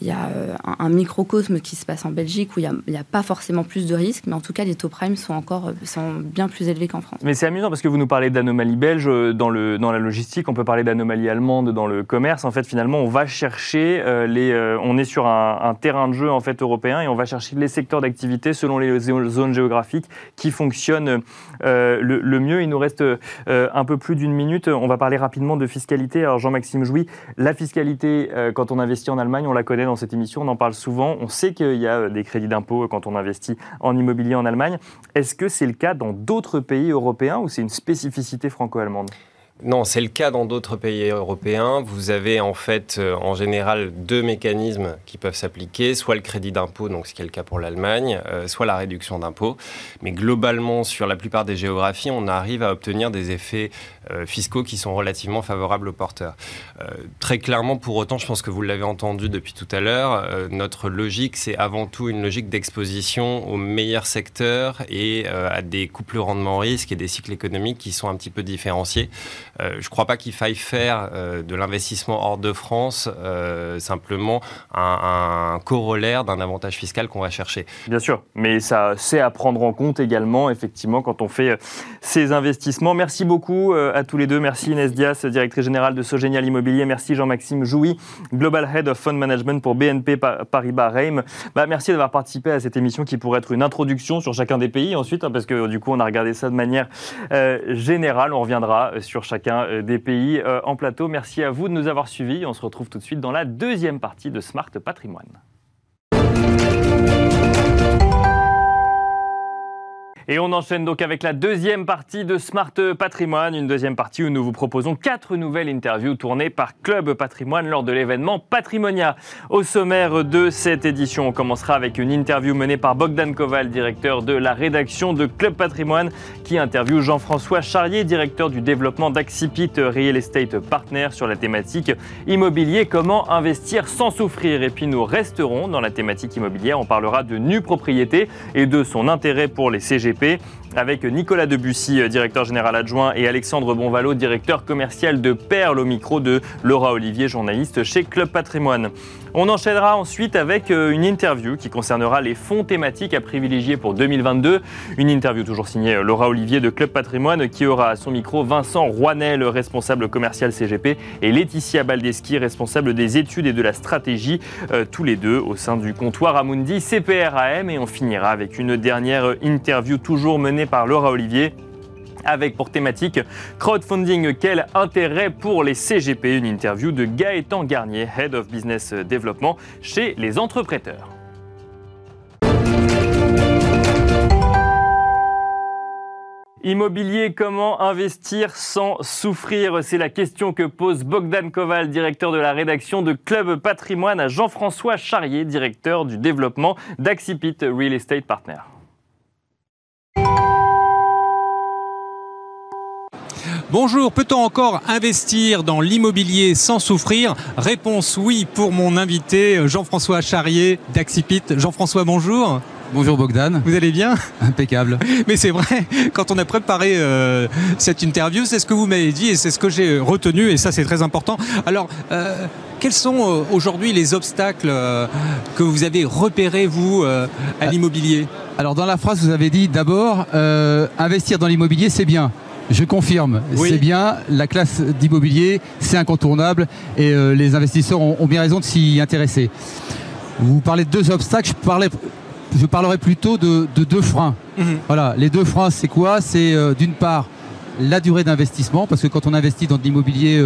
il y a euh, un, microcosme qui se passe en Belgique où il n'y a, pas forcément plus de risques, mais en tout cas, les taux prime sont encore euh, sont bien plus élevés qu'en France. Mais c'est amusant parce que vous nous parlez d'anomalies belges euh, dans, dans la logistique, on peut parler d'anomalies allemandes dans le commerce. En fait, finalement, on va chercher les. on est sur un, terrain de jeu en fait européen et on va chercher les secteurs d'activité selon les zones géographiques qui fonctionnent le, mieux. Il nous reste un peu plus d'une minute. On va parler rapidement de fiscalité. Alors, Jean-Maxime Jouy, la fiscalité, quand on investit en Allemagne, on la connaît dans cette émission, on en parle souvent. On sait qu'il y a euh, des crédits d'impôt quand on investit en immobilier en Allemagne. Est-ce que c'est le cas dans d'autres pays européens ou c'est une spécificité franco-allemande? Non, c'est le cas dans d'autres pays européens. Vous avez en fait euh, en général deux mécanismes qui peuvent s'appliquer, soit le crédit d'impôt, donc ce qui est le cas pour l'Allemagne, euh, soit la réduction d'impôt. Mais globalement, sur la plupart des géographies, on arrive à obtenir des effets euh, fiscaux qui sont relativement favorables aux porteurs. très clairement, pour autant, je pense que vous l'avez entendu depuis tout à l'heure, notre logique, c'est avant tout une logique d'exposition aux meilleurs secteurs et à des couples rendement risque et des cycles économiques qui sont un petit peu différenciés. Je ne crois pas qu'il faille faire de l'investissement hors de France simplement un, corollaire d'un avantage fiscal qu'on va chercher. Bien sûr, mais ça c'est à prendre en compte également, effectivement, quand on fait ces investissements. Merci beaucoup à tous les deux. Merci Inès Dias, directrice générale de Sogénial Immobilier. Merci Jean-Maxime Jouy, Global Head of Fund Management pour BNP Paribas Reim. Bah, merci d'avoir participé à cette émission qui pourrait être une introduction sur chacun des pays ensuite, hein, parce que du coup on a regardé ça de manière euh, générale. On reviendra euh, sur chacun euh, des pays en plateau. Merci à vous de nous avoir suivis. On se retrouve tout de suite dans la deuxième partie de Smart Patrimoine. Et on enchaîne donc avec la deuxième partie de Smart Patrimoine, une deuxième partie où nous vous proposons quatre nouvelles interviews tournées par Club Patrimoine lors de l'événement Patrimonia. Au sommaire de cette édition, on commencera avec une interview menée par Bogdan Koval, directeur de la rédaction de Club Patrimoine, qui interviewe Jean-François Charrier, directeur du développement d'Axipit Real Estate Partner sur la thématique immobilier, comment investir sans souffrir. Et puis nous resterons dans la thématique immobilière, on parlera de nue propriété et de son intérêt pour les CGP participer avec Nicolas Debussy, directeur général adjoint, et Alexandre Bonvalo, directeur commercial de Perle, au micro de Laura Olivier, journaliste chez Club Patrimoine. On enchaînera ensuite avec euh, une interview qui concernera les fonds thématiques à privilégier pour 2022. Une interview toujours signée euh, Laura Olivier de Club Patrimoine qui aura à son micro Vincent Rouanel, responsable commercial CGP, et Laetitia Baldeschi, responsable des études et de la stratégie, euh, tous les deux au sein du comptoir Amundi CPRAM. Et on finira avec une dernière interview toujours menée par Laura Olivier avec pour thématique crowdfunding, quel intérêt pour les CGP Une interview de Gaëtan Garnier, Head of Business Development chez les entrepreneurs. Immobilier, comment investir sans souffrir? C'est la question que pose Bogdan Koval, directeur de la rédaction de Club Patrimoine, à Jean-François Charrier, directeur du développement d'Axipit Real Estate Partner. Bonjour, peut-on encore investir dans l'immobilier sans souffrir? Réponse oui pour mon invité Jean-François Charrier d'Axipit. Jean-François, bonjour. Bonjour Bogdan. Vous allez bien Impeccable. Mais c'est vrai, quand on a préparé euh, cette interview, c'est ce que vous m'avez dit et c'est ce que j'ai retenu et ça c'est très important. Alors, euh, quels sont euh, aujourd'hui les obstacles que vous avez repérés, vous, à l'immobilier? Alors dans la phrase, vous avez dit d'abord, investir dans l'immobilier, c'est bien. Je confirme, c'est bien, la classe d'immobilier, c'est incontournable et les investisseurs ont, bien raison de s'y intéresser. Vous parlez de deux obstacles, je, parlerai plutôt de, deux freins. Mhm. Voilà, les deux freins, c'est quoi? C'est euh, d'une part la durée d'investissement, parce que quand on investit dans de l'immobilier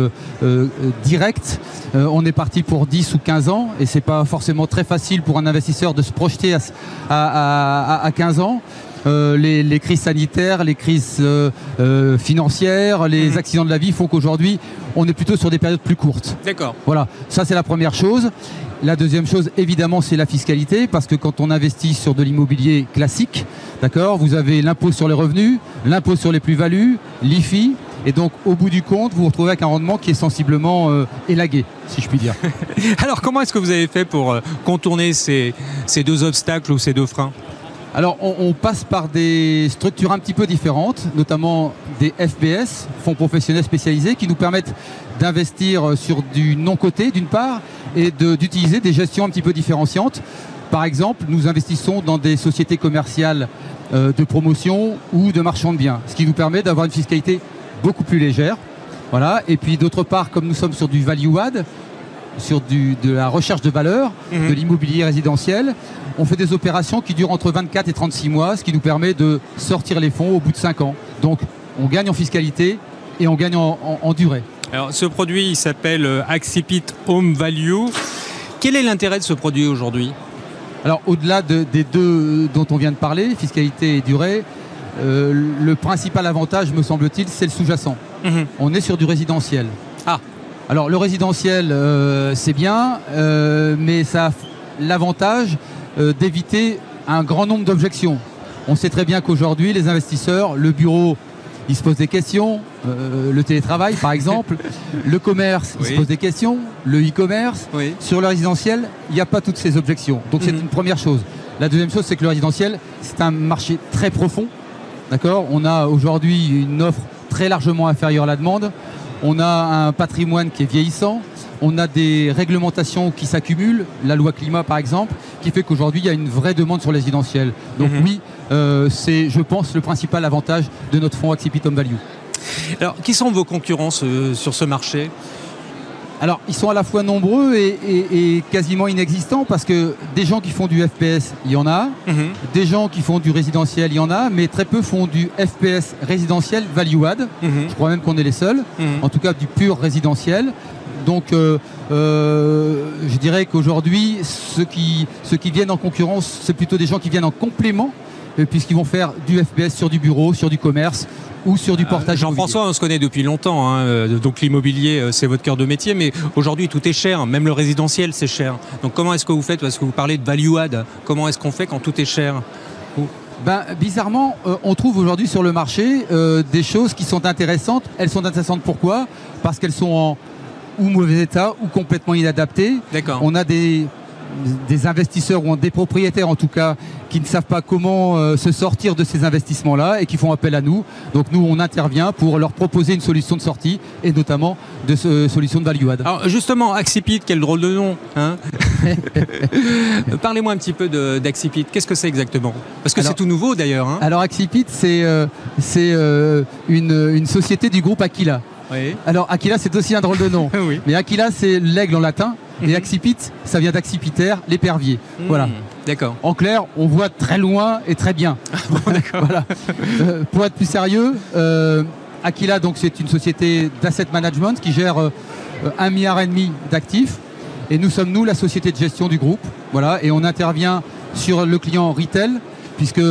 euh, direct, on est parti pour 10 ou 15 ans, et c'est pas forcément très facile pour un investisseur de se projeter à 15 ans. Euh, les, crises sanitaires, les crises euh, euh, financières, les mhm. accidents de la vie font qu'aujourd'hui, on est plutôt sur des périodes plus courtes. D'accord. Voilà, ça c'est la première chose. La deuxième chose, évidemment, c'est la fiscalité, parce que quand on investit sur de l'immobilier classique, d'accord, vous avez l'impôt sur les revenus, l'impôt sur les plus-values, l'IFI, et donc, au bout du compte, vous vous retrouvez avec un rendement qui est sensiblement élagué, si je puis dire. Alors, comment est-ce que vous avez fait pour contourner ces deux obstacles ou ces deux freins? Alors on, passe par des structures un petit peu différentes, notamment des FBS, fonds professionnels spécialisés, qui nous permettent d'investir sur du non-coté d'une part et d'utiliser des gestions un petit peu différenciantes. Par exemple, nous investissons dans des sociétés commerciales euh, de promotion ou de marchand de biens, ce qui nous permet d'avoir une fiscalité beaucoup plus légère. Et puis d'autre part, comme nous sommes sur du value sur de la recherche de valeur, mhm. de l'immobilier résidentiel, on fait des opérations qui durent entre 24 et 36 mois, ce qui nous permet de sortir les fonds au bout de 5 ans. Donc on gagne en fiscalité et on gagne en, durée. Alors ce produit il s'appelle euh, Axipit Home Value. Quel est l'intérêt de ce produit aujourd'hui? Alors au-delà des deux dont on vient de parler, fiscalité et durée, euh, le principal avantage, me semble-t-il, c'est le sous-jacent. Mhm. On est sur du résidentiel. Ah alors le résidentiel, euh, c'est bien, mais ça a l'avantage euh, d'éviter un grand nombre d'objections. On sait très bien qu'aujourd'hui, les investisseurs, le bureau, ils se posent des questions, euh, le télétravail par exemple, le commerce, ils se posent des questions, le e-commerce. Sur le résidentiel, il n'y a pas toutes ces objections. Donc c'est mhm. une première chose. La deuxième chose, c'est que le résidentiel, c'est un marché très profond. D'accord? On a aujourd'hui une offre très largement inférieure à la demande. On a un patrimoine qui est vieillissant, on a des réglementations qui s'accumulent, la loi climat par exemple, qui fait qu'aujourd'hui il y a une vraie demande sur les résidentiels. Donc mhm. oui, euh, c'est je pense le principal avantage de notre fonds Accipitum Value. Alors qui sont vos concurrents sur ce marché? Alors, ils sont à la fois nombreux et, quasiment inexistants parce que des gens qui font du FPS, il y en a. Mhm. Des gens qui font du résidentiel, il y en a. Mais très peu font du FPS résidentiel value add. Mhm. Je crois même qu'on est les seuls. Mhm. En tout cas, du pur résidentiel. Donc, euh, euh, je dirais qu'aujourd'hui, ceux qui, ceux qui viennent en concurrence, c'est plutôt des gens qui viennent en complément puisqu'ils vont faire du FPS sur du bureau, sur du commerce, ou sur du portage. Jean-François, on se connaît depuis longtemps, hein, euh, donc l'immobilier, euh, c'est votre cœur de métier, mais aujourd'hui tout est cher, même le résidentiel c'est cher. Donc comment est-ce que vous faites Parce que vous parlez de value add, comment est-ce qu'on fait quand tout est cher? Ben, bizarrement, euh, on trouve aujourd'hui sur le marché des choses qui sont intéressantes. Elles sont intéressantes pourquoi? Parce qu'elles sont en ou mauvais état ou complètement inadaptées. D'accord. On a des des investisseurs ou des propriétaires en tout cas qui ne savent pas comment euh, se sortir de ces investissements-là et qui font appel à nous. Donc nous, on intervient pour leur proposer une solution de sortie et notamment de ce, solution de value add. Alors justement, Axipit, quel drôle de nom hein Parlez-moi un petit peu d'Axipit. Qu'est-ce que c'est exactement? Parce que c'est tout nouveau d'ailleurs. Hein. alors Axipit, c'est euh, euh, une, une société du groupe Aquila. Alors Aquila, c'est aussi un drôle de nom. Mais Aquila, c'est l'aigle en latin. Et mhm. accipit, ça vient d'accipiter, l'épervier. Mhm. Voilà. D'accord. En clair, on voit très loin et très bien. voilà. Euh, pour être plus sérieux, euh, Aquila, donc c'est une société d'asset management qui gère euh, un milliard et demi d'actifs. Et nous sommes nous la société de gestion du groupe. Voilà. Et on intervient sur le client retail, puisque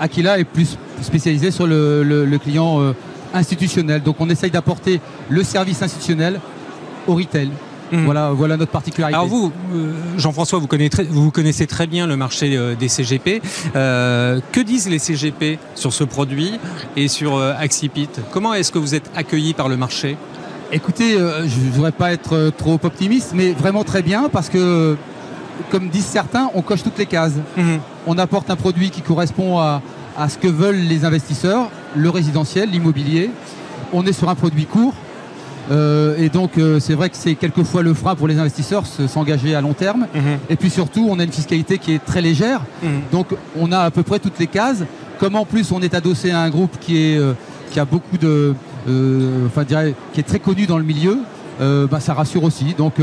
Aquila est plus spécialisé sur le, client institutionnel. Donc on essaye d'apporter le service institutionnel au retail. Mhm. Voilà, voilà notre particularité. Alors vous, euh, Jean-François, vous connaissez, vous connaissez très bien le marché euh, des CGP. Euh, que disent les CGP sur ce produit et sur Axipit? Comment est-ce que vous êtes accueilli par le marché? Écoutez, je ne voudrais pas être trop optimiste, mais vraiment très bien parce que, comme disent certains, on coche toutes les cases. Mhm. On apporte un produit qui correspond à, à ce que veulent les investisseurs, le résidentiel, l'immobilier. On est sur un produit court, euh, et donc euh, c'est vrai que c'est quelquefois le frein pour les investisseurs s'engager à long terme. Mhm. Et puis surtout, on a une fiscalité qui est très légère. Mhm. Donc on a à peu près toutes les cases. Comme en plus on est adossé à un groupe qui est euh, qui a beaucoup de, enfin dirais, qui est très connu dans le milieu, bah, ça rassure aussi. Donc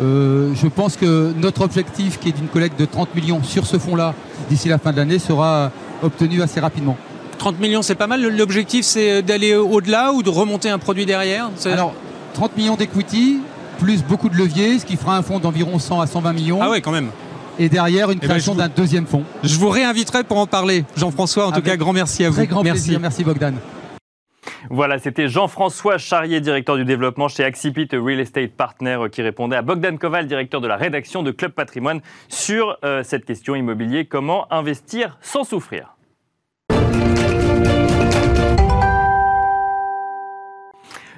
je pense que notre objectif, qui est d'une collecte de 30 millions sur ce fonds-là d'ici la fin de l'année, sera obtenu assez rapidement. 30 millions, c'est pas mal. L'objectif, c'est d'aller au-delà ou de remonter un produit derrière? Alors, 30 millions d'equity, plus beaucoup de leviers, ce qui fera un fonds d'environ 100 à 120 millions. Ah ouais, quand même. Et derrière, une eh ben, création d'un deuxième fonds. Je vous réinviterai pour en parler. Jean-François, en tout cas, grand merci à vous. Très grand merci. plaisir. Merci Bogdan. Voilà, c'était Jean-François Charrier, directeur du développement chez Axipit Real Estate Partner, qui répondait à Bogdan Koval, directeur de la rédaction de Club Patrimoine, sur euh, cette question immobilier comment investir sans souffrir?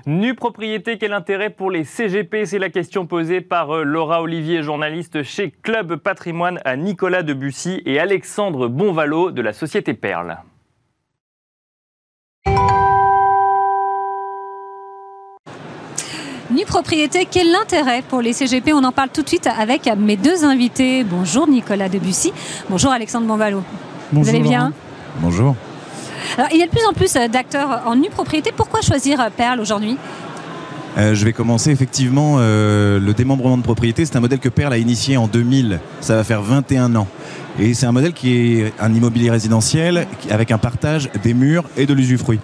Nue propriété, quel intérêt pour les CGP C'est la question posée par euh, Laura Olivier, journaliste chez Club Patrimoine, à Nicolas Debussy et Alexandre Bonvalo de la société Perle. Nue propriété, quel intérêt pour les CGP On en parle tout de suite avec mes deux invités. Bonjour Nicolas Debussy, bonjour Alexandre Bonvalo. Bonjour, Vous allez bien? Bonjour. Alors, il y a de plus en plus euh, d'acteurs en nue propriété. Pourquoi choisir euh, Perle aujourd'hui? Euh, je vais commencer effectivement le démembrement de propriété. C'est un modèle que Perle a initié en 2000. Ça va faire 21 ans. Et c'est un modèle qui est un immobilier résidentiel avec un partage des murs et de l'usufruit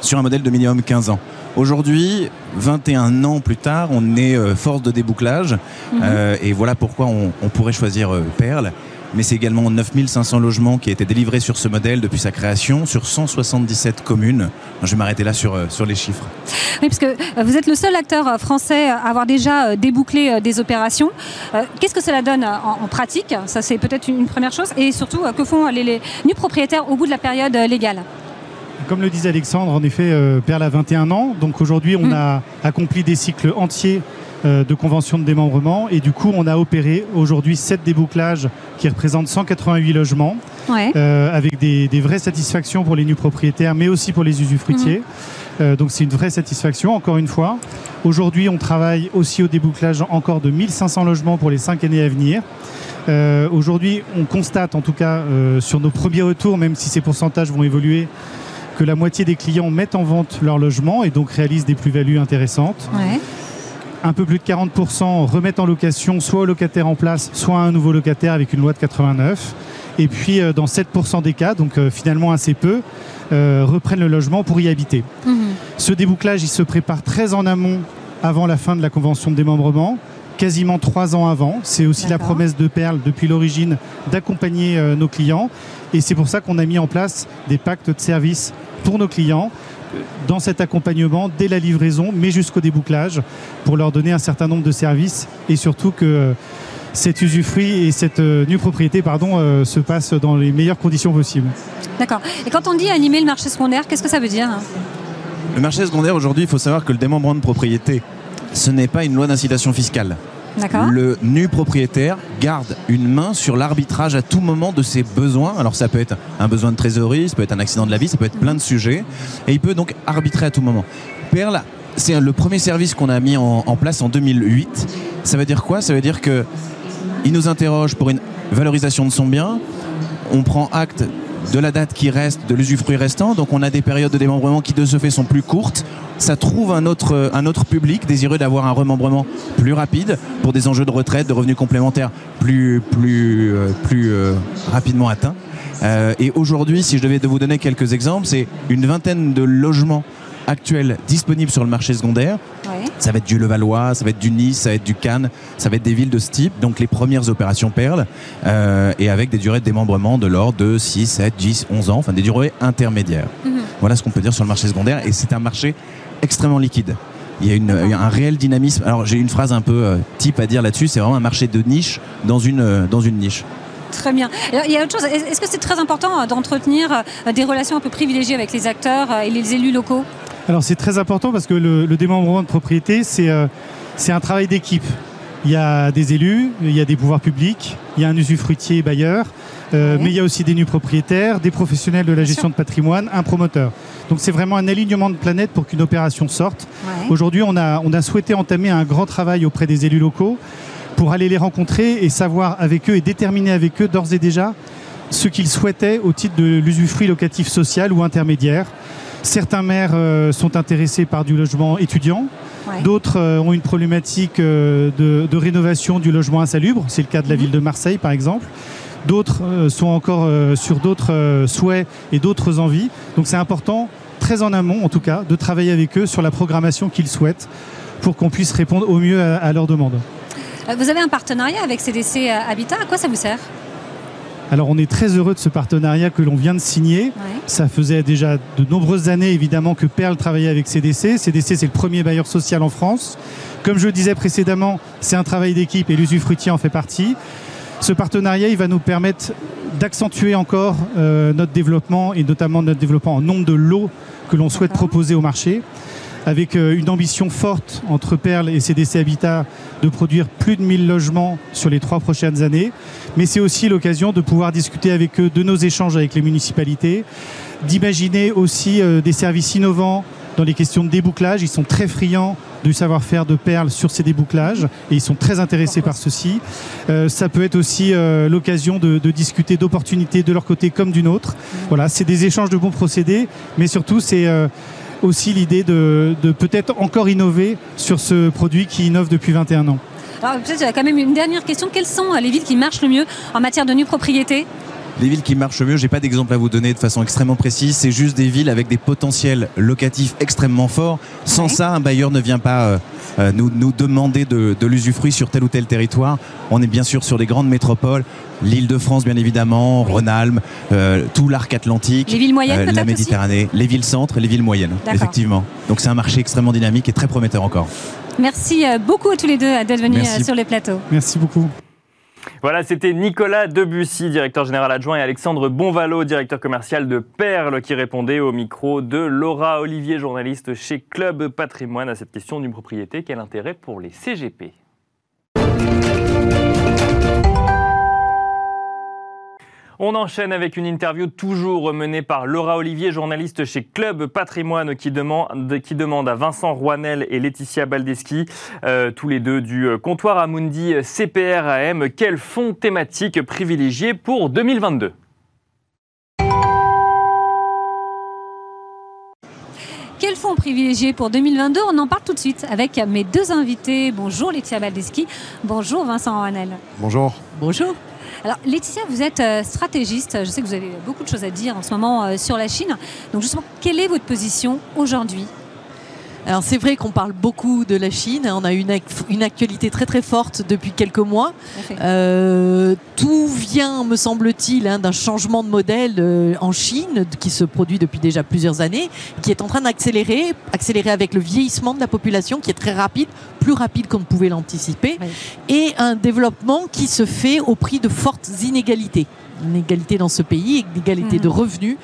sur un modèle de minimum 15 ans. Aujourd'hui, 21 ans plus tard, on est force de débouclage mhm. et voilà pourquoi on, on pourrait choisir Perle mais c'est également 9500 logements qui ont été délivrés sur ce modèle depuis sa création, sur 177 communes. Je vais m'arrêter là sur, euh, sur les chiffres. Oui, parce que euh, vous êtes le seul acteur euh, français à avoir déjà débouclé des opérations. Qu'est-ce que cela donne en, pratique? Ça, c'est peut-être une première chose. Et surtout, que font les, les nus propriétaires au bout de la période légale? Comme le disait Alexandre, en effet, Perle a 21 ans. Donc aujourd'hui, on hmm. a accompli des cycles entiers de convention de démembrement. Et du coup, on a opéré aujourd'hui 7 débouclages qui représentent 188 logements. avec des, vraies satisfactions pour les nus propriétaires, mais aussi pour les usufruitiers. Mhm. donc c'est une vraie satisfaction, encore une fois. Aujourd'hui, on travaille aussi au débouclage encore de 1500 logements pour les cinq années à venir. Aujourd'hui, on constate, en tout cas sur nos premiers retours, même si ces pourcentages vont évoluer, que la moitié des clients mettent en vente leur logement et donc réalisent des plus-values intéressantes. Un peu plus de 40% remettent en location soit au locataire en place, soit à un nouveau locataire avec une loi de 89. Et puis euh, dans 7% des cas, donc euh, finalement assez peu, euh, reprennent le logement pour y habiter. Mhm. Ce débouclage, il se prépare très en amont avant la fin de la convention de démembrement quasiment trois ans avant. C'est aussi la promesse de Perle depuis l'origine d'accompagner nos clients. Et c'est pour ça qu'on a mis en place des pactes de service pour nos clients dans cet accompagnement dès la livraison, mais jusqu'au débouclage, pour leur donner un certain nombre de services et surtout que cet usufruit et cette euh, nue propriété pardon, euh, se passe dans les meilleures conditions possibles. D'accord. Et quand on dit animer le marché secondaire, qu'est-ce que ça veut dire? Le marché secondaire, aujourd'hui, il faut savoir que le démembrement de propriété, ce n'est pas une loi d'incitation fiscale le nu propriétaire garde une main sur l'arbitrage à tout moment de ses besoins. Alors ça peut être un besoin de trésorerie, ça peut être un accident de la vie, ça peut être plein de sujets. Et il peut donc arbitrer à tout moment. Perle, c'est le premier service qu'on a mis en, place en 2008. Ça veut dire quoi? Ça veut dire que il nous interroge pour une valorisation de son bien. On prend acte de la date qui reste, de l'usufruit restant. Donc on a des périodes de démembrement qui de ce fait sont plus courtes ça trouve un autre, un autre public désireux d'avoir un remembrement plus rapide pour des enjeux de retraite, de revenus complémentaires plus, plus, euh, plus euh, rapidement atteints. Euh, et aujourd'hui, si je devais vous donner quelques exemples, c'est une vingtaine de logements actuels disponibles sur le marché secondaire. Ça va être du Levallois, ça va être du Nice, ça va être du Cannes, ça va être des villes de ce type, donc les premières opérations perles, et avec des durées de démembrement de l'ordre de 6, 7, 10, 11 ans, enfin des durées intermédiaires. Mhm. Voilà ce qu'on peut dire sur le marché secondaire, et c'est un marché extrêmement liquide. Il y a, une, un réel dynamisme. Alors j'ai une phrase un peu euh, type à dire là-dessus, c'est vraiment un marché de niche dans une, euh, dans une niche. Très bien. il y a autre chose. Est-ce que c'est très important euh, d'entretenir des relations un peu privilégiées avec les acteurs et les élus locaux? Alors c'est très important parce que le, démembrement de propriété, c'est un travail d'équipe. Il y a des élus, il y a des pouvoirs publics, il y a un usufruitier bailleur, mais il y a aussi des nus propriétaires, des professionnels de la gestion de patrimoine, un promoteur. Donc c'est vraiment un alignement de planètes pour qu'une opération sorte. Aujourd'hui, on a, on a souhaité entamer un grand travail auprès des élus locaux pour aller les rencontrer et savoir avec eux et déterminer avec eux d'ores et déjà ce qu'ils souhaitaient au titre de l'usufruit locatif social ou intermédiaire. Certains maires euh, sont intéressés par du logement étudiant. D'autres euh, ont une problématique euh, de, de, rénovation du logement insalubre. C'est le cas de la mhm. ville de Marseille, par exemple. D'autres sont encore sur d'autres souhaits et d'autres envies. Donc c'est important très en amont, en tout cas, de travailler avec eux sur la programmation qu'ils souhaitent pour qu'on puisse répondre au mieux à, leurs demandes. Euh, vous avez un partenariat avec CDC euh, Habitat. À quoi ça vous sert? Alors on est très heureux de ce partenariat que l'on vient de signer. Ça faisait déjà de nombreuses années évidemment que Perle travaillait avec CDC. CDC c'est le premier bailleur social en France. Comme je le disais précédemment, c'est un travail d'équipe et l'usufruitier en fait partie. Ce partenariat il va nous permettre d'accentuer encore euh, notre développement et notamment notre développement en nombre de lots que l'on souhaite proposer au marché avec une ambition forte entre Perle et CDC Habitat de produire plus de 1000 logements sur les trois prochaines années. Mais c'est aussi l'occasion de pouvoir discuter avec eux de nos échanges avec les municipalités, d'imaginer aussi euh, des services innovants dans les questions de débouclage. Ils sont très friands du savoir-faire de Perle sur ces débouclages et ils sont très intéressés par ceci. Euh, ça peut être aussi l'occasion de, de, discuter d'opportunités de leur côté comme d'une autre. Voilà, c'est des échanges de bons procédés, mais surtout c'est aussi l'idée de, peut-être encore innover sur ce produit qui innove depuis 21 ans. Alors peut-être quand même une dernière question. Quelles sont les villes qui marchent le mieux en matière de nue propriété? Les villes qui marchent mieux, j'ai pas d'exemple à vous donner de façon extrêmement précise. C'est juste des villes avec des potentiels locatifs extrêmement forts. Sans ça, un bailleur ne vient pas euh, euh, nous, nous, demander de, de l'usufruit sur tel ou tel territoire. On est bien sûr sur des grandes métropoles, l'île de France bien évidemment, Rhône-Alpes, euh, tout l'arc atlantique, les villes moyennes, la Méditerranée, les villes centres, les villes moyennes, effectivement. Donc c'est un marché extrêmement dynamique et très prometteur encore. Merci beaucoup à tous les deux d'être venus sur les plateaux. Merci beaucoup. Voilà, c'était Nicolas Debussy, directeur général adjoint, et Alexandre Bonvalo, directeur commercial de Perle, qui répondait au micro de Laura Olivier, journaliste chez Club Patrimoine, à cette question d'une propriété. Quel intérêt pour les CGP On enchaîne avec une interview toujours menée par Laura Olivier, journaliste chez Club Patrimoine, qui demande, qui demande à Vincent Rouanel et Laetitia Baldeschi, euh, tous les deux du comptoir Amundi CPRAM, quels fonds thématiques privilégiés pour 2022 Quels fonds privilégiés pour 2022 On en parle tout de suite avec mes deux invités. Bonjour Laetitia Baldeschi, bonjour Vincent Rouanel. Bonjour. Bonjour. Alors Laetitia, vous êtes euh, stratégiste, je sais que vous avez beaucoup de choses à dire en ce moment euh, sur la Chine. Donc justement, quelle est votre position aujourd'hui alors c'est vrai qu'on parle beaucoup de la Chine, on a une, une actualité très très forte depuis quelques mois. Euh, tout vient, me semble-t-il, hein, d'un changement de modèle euh, en Chine qui se produit depuis déjà plusieurs années, qui est en train d'accélérer, accélérer avec le vieillissement de la population qui est très rapide, plus rapide qu'on ne pouvait l'anticiper, et un développement qui se fait au prix de fortes inégalités inégalité dans ce pays, une égalité de mhm. revenus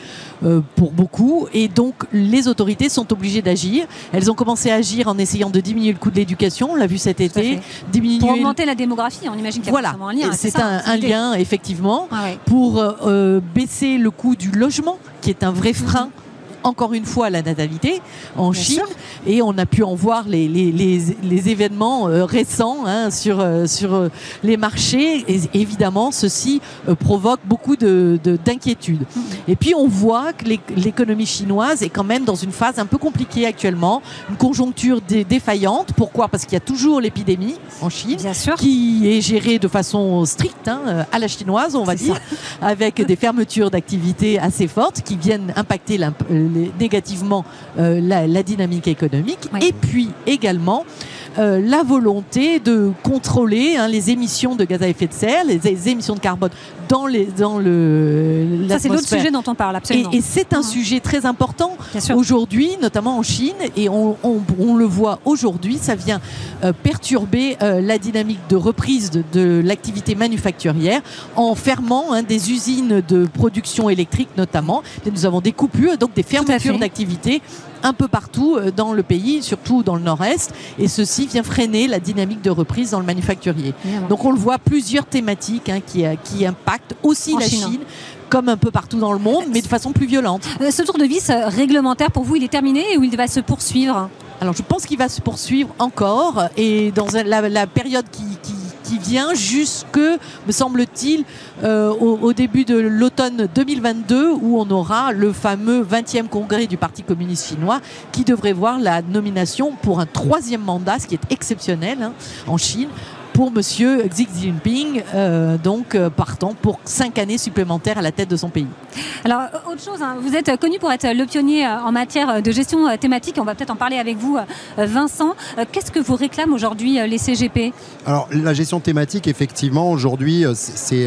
euh, pour beaucoup. Et donc, les autorités sont obligées d'agir. Elles ont commencé à agir en essayant de diminuer le coût de l'éducation. On l'a vu cet été. Diminuer pour augmenter la démographie, on imagine qu'il y a voilà. un lien. C'est un, lien, effectivement, ah pour euh, baisser le coût du logement, qui est un vrai frein. Mhm encore une fois la natalité en Chine et on a pu en voir les, les, événements euh, récents hein, sur, euh, sur euh, les marchés et évidemment ceci provoque beaucoup d'inquiétude. De, mm-hmm. Et puis on voit que l'économie chinoise est quand même dans une phase un peu compliquée actuellement, une conjoncture défaillante. Pourquoi? Parce qu'il y a toujours l'épidémie en Chine qui est gérée de façon stricte hein, à la chinoise, on va dire, avec des fermetures d'activités assez fortes qui viennent impacter négativement euh, la, dynamique économique. Et puis également, euh, la volonté de contrôler hein, les émissions de gaz à effet de serre, les, émissions de carbone dans, les, dans le. Ça, c'est l'autre sujet dont on parle, absolument. Et, c'est un sujet très important aujourd'hui, notamment en Chine, et on, le voit aujourd'hui, ça vient euh, perturber euh, la dynamique de reprise de, l'activité manufacturière en fermant hein, des usines de production électrique, notamment. Et nous avons des coupures, donc des fermetures d'activité un peu partout euh, dans le pays, surtout dans le nord-est, et ceci vient freiner la dynamique de reprise dans le manufacturier. Donc on le voit, plusieurs thématiques hein, qui, euh, qui impactent aussi la Chine comme un peu partout dans le monde, mais de façon plus violente. Euh, ce tour de vis réglementaire, pour vous, il est terminé ou il va se poursuivre? Alors je pense qu'il va se poursuivre encore et dans la, période qui, qui vient jusque, me semble-t-il, euh, au, début de l'automne 2022, où on aura le fameux 20e congrès du Parti communiste chinois, qui devrait voir la nomination pour un troisième mandat, ce qui est exceptionnel hein, en Chine, pour Monsieur Xi Jinping, euh, donc euh, partant pour cinq années supplémentaires à la tête de son pays. Alors, euh, autre chose, hein, vous êtes connu pour être le pionnier en matière de gestion thématique. On va peut-être en parler avec vous, Vincent. Qu'est-ce que vous réclament aujourd'hui les CGP Alors, la gestion thématique, effectivement, aujourd'hui, c'est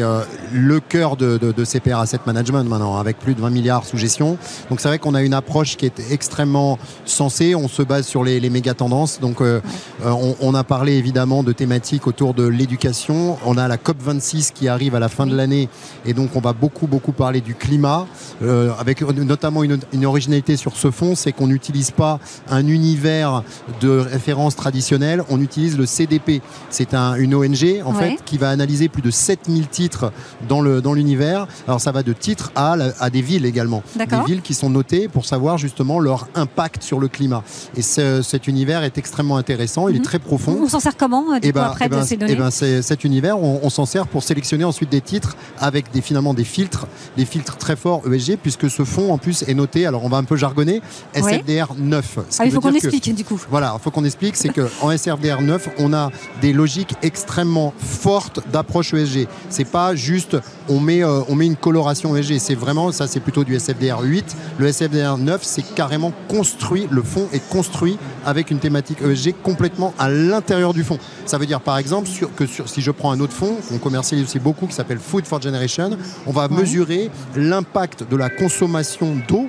le cœur de, de, CPR Asset Management maintenant, avec plus de 20 milliards sous gestion. Donc, c'est vrai qu'on a une approche qui est extrêmement sensée. On se base sur les, méga tendances. Donc, on, on, a parlé évidemment de thématiques autour de l'éducation. On a la COP26 qui arrive à la fin de l'année et donc on va beaucoup beaucoup parler du climat, euh, avec notamment une, originalité sur ce fond, c'est qu'on n'utilise pas un univers de référence traditionnel, on utilise le CDP. C'est un, une ONG en fait qui va analyser plus de 7000 titres dans le dans l'univers. Alors ça va de titres à, à des villes également, des villes qui sont notées pour savoir justement leur impact sur le climat. Et cet univers est extrêmement intéressant, il est mhm. très profond. On s'en sert comment du et eh ben, après et eh ben cet univers, on, s'en sert pour sélectionner ensuite des titres avec des, finalement des filtres, des filtres très forts ESG, puisque ce fonds en plus est noté, alors on va un peu jargonner, SFDR 9. Ah, il faut qu'on explique du coup. Voilà, il faut qu'on explique, c'est qu'en SFDR 9, on a des logiques extrêmement fortes d'approche ESG. C'est pas juste on met, euh, on met une coloration ESG, c'est vraiment, ça c'est plutôt du SFDR 8. Le SFDR 9, c'est carrément construit, le fonds est construit avec une thématique ESG complètement à l'intérieur du fonds. Ça veut dire par exemple que si je prends un autre fonds, qu'on commercialise aussi beaucoup, qui s'appelle Food for Generation, on va mesurer l'impact de la consommation d'eau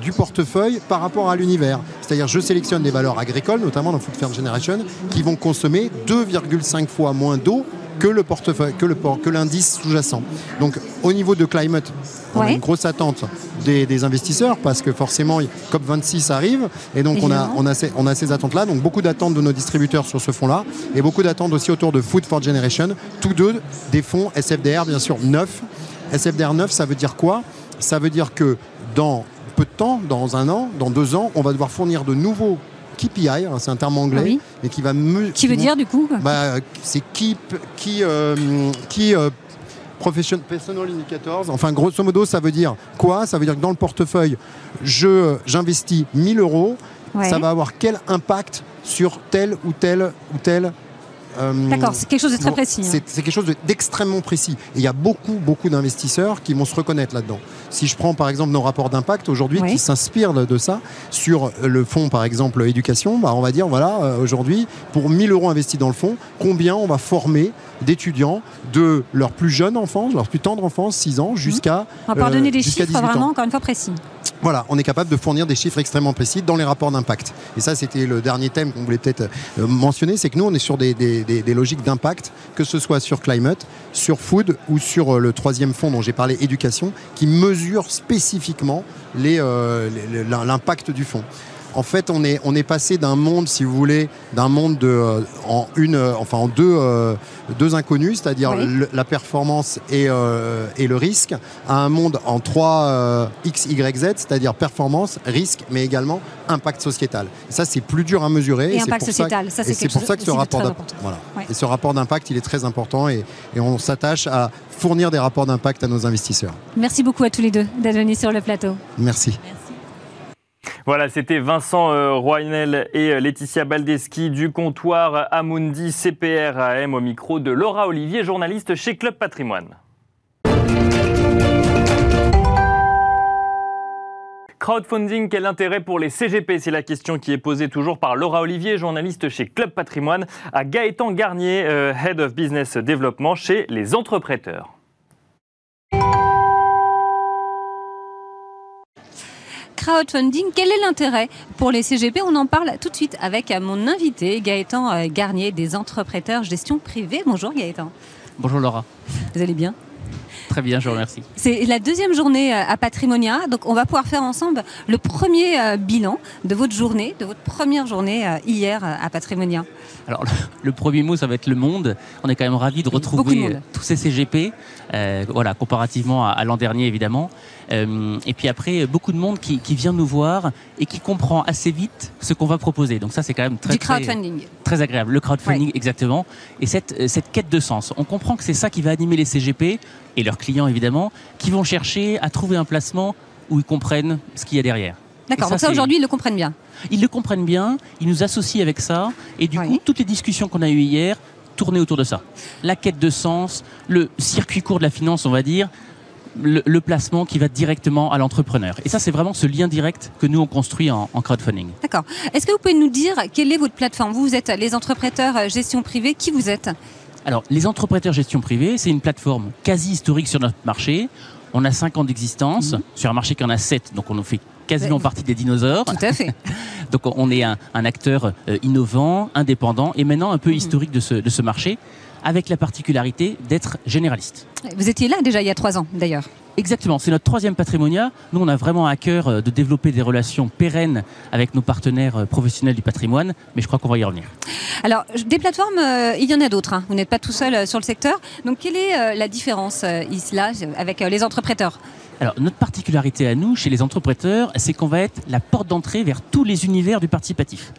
du portefeuille par rapport à l'univers. C'est-à-dire je sélectionne des valeurs agricoles, notamment dans Food for Generation, qui vont consommer 2,5 fois moins d'eau que le portefeuille, que le que l'indice sous-jacent. Donc au niveau de climate, on a une grosse attente des, investisseurs parce que forcément COP26 arrive et donc on a, on a ces, on a ces attentes-là. Donc beaucoup d'attentes de nos distributeurs sur ce fonds-là et beaucoup d'attentes aussi autour de Food for Generation, tous deux des fonds SFDR bien sûr neufs. SFDR 9, ça veut dire quoi? Ça veut dire que dans peu de temps, dans un an, dans deux ans, on va devoir fournir de nouveaux KPI, hein, c'est un terme anglais, et qui va Qui veut dire du coup? Bah, C'est Keep, qui, euh, qui euh, Professional Indicators. Enfin, grosso modo, ça veut dire quoi? Ça veut dire que dans le portefeuille, je, j'investis 1000 euros. Ça va avoir quel impact sur tel ou tel ou tel euh, D'accord, c'est quelque chose de très précis. Hein. C'est quelque chose d'extrêmement précis. Et il y a beaucoup, beaucoup d'investisseurs qui vont se reconnaître là-dedans. Si je prends par exemple nos rapports d'impact aujourd'hui qui s'inspirent de, ça, sur le fonds par exemple éducation, bah, on va dire voilà, euh, aujourd'hui, pour 1000 euros investis dans le fonds, combien on va former d'étudiants de leur plus jeune enfance, leur plus tendre enfance, 6 ans, jusqu'à. On va donner des chiffres vraiment, encore une fois, précis. Voilà, on est capable de fournir des chiffres extrêmement précis dans les rapports d'impact. Et ça, c'était le dernier thème qu'on voulait peut-être euh, mentionner, c'est que nous, on est sur des, logiques d'impact, que ce soit sur climate, sur food ou sur euh, le troisième fonds dont j'ai parlé, éducation, qui mesure spécifiquement euh, l'impact du fonds en fait, on est, on est passé d'un monde, si vous voulez, d'un monde de, euh, en, une, euh, enfin, en deux, euh, deux inconnus, c'est-à-dire la performance et, et, le risque, à un monde en trois X, Y, Z, c'est-à-dire performance, risque, mais également impact sociétal. ça, c'est plus dur à mesurer. Et, impact sociétal, ça, c'est pour ça que ce rapport d'impact, voilà. Et ce rapport d'impact, il est très important et, et on s'attache à fournir des rapports d'impact à nos investisseurs. Merci beaucoup à tous les deux d'être venus sur le plateau. Merci. Voilà, c'était Vincent euh, Roynel et euh, Laetitia Baldeschi du comptoir Amundi CPRAM au micro de Laura Olivier, journaliste chez Club Patrimoine. Crowdfunding, quel intérêt pour les CGP C'est la question qui est posée toujours par Laura Olivier, journaliste chez Club Patrimoine, à Gaëtan Garnier, euh, Head of Business Development chez les entrepreneurs. Crowdfunding. Quel est l'intérêt pour les CGP On en parle tout de suite avec mon invité, Gaëtan euh, Garnier, des entrepreneurs gestion privée. Bonjour Gaëtan. Bonjour Laura. Vous allez bien? Très bien, je vous remercie. C'est la deuxième journée euh, à Patrimonia, donc on va pouvoir faire ensemble le premier euh, bilan de votre journée, de votre première journée hier à Patrimonia. Alors le, premier mot, ça va être le monde. On est quand même ravis de retrouver tous ces CGP, voilà, comparativement à l'an dernier évidemment. Euh, et puis après, beaucoup de monde qui, qui, vient nous voir et qui comprend assez vite ce qu'on va proposer. Donc ça, c'est quand même très, du crowdfunding. Très, agréable. Le crowdfunding, exactement. Et cette, euh, cette quête de sens. On comprend que c'est ça qui va animer les CGP et leurs clients, évidemment, qui vont chercher à trouver un placement où ils comprennent ce qu'il y a derrière. D'accord, donc ça aujourd'hui ils le comprennent bien. Ils le comprennent bien, ils nous associent avec ça, et du coup toutes les discussions qu'on a eues hier tournaient autour de ça. La quête de sens, le circuit court de la finance, on va dire, le, placement qui va directement à l'entrepreneur. Et ça, c'est vraiment ce lien direct que nous, on construit en, crowdfunding. D'accord. Est-ce que vous pouvez nous dire quelle est votre plateforme? Vous, êtes les entrepreneurs euh, gestion privée. Qui vous êtes? Alors, les entrepreneurs gestion privée, c'est une plateforme quasi historique sur notre marché. On a 5 ans d'existence, mhm. sur un marché qui en a 7, donc on en fait quasiment partie des dinosaures. Tout à fait. donc on est un, acteur euh, innovant, indépendant et maintenant un peu mhm. historique de ce, de ce marché avec la particularité d'être généraliste. Vous étiez là déjà il y a trois ans d'ailleurs. Exactement, c'est notre troisième patrimonia. Nous, on a vraiment à cœur euh, de développer des relations pérennes avec nos partenaires euh, professionnels du patrimoine, mais je crois qu'on va y revenir. Alors, des plateformes, euh, il y en a d'autres. Hein. Vous n'êtes pas tout seul sur le secteur. Donc, quelle est la différence ici, là, avec les entrepreneurs? Alors, notre particularité à nous, chez les entrepreneurs, c'est qu'on va être la porte d'entrée vers tous les univers du participatif.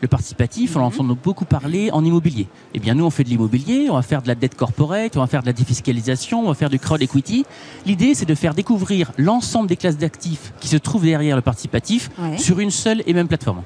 Le participatif, on en mhm. entend beaucoup parler en immobilier. Eh bien, nous, on fait de l'immobilier, on va faire de la dette corporate, on va faire de la défiscalisation, on va faire du crowd equity. L'idée, c'est de faire découvrir l'ensemble des classes d'actifs qui se trouvent derrière le participatif sur une seule et même plateforme.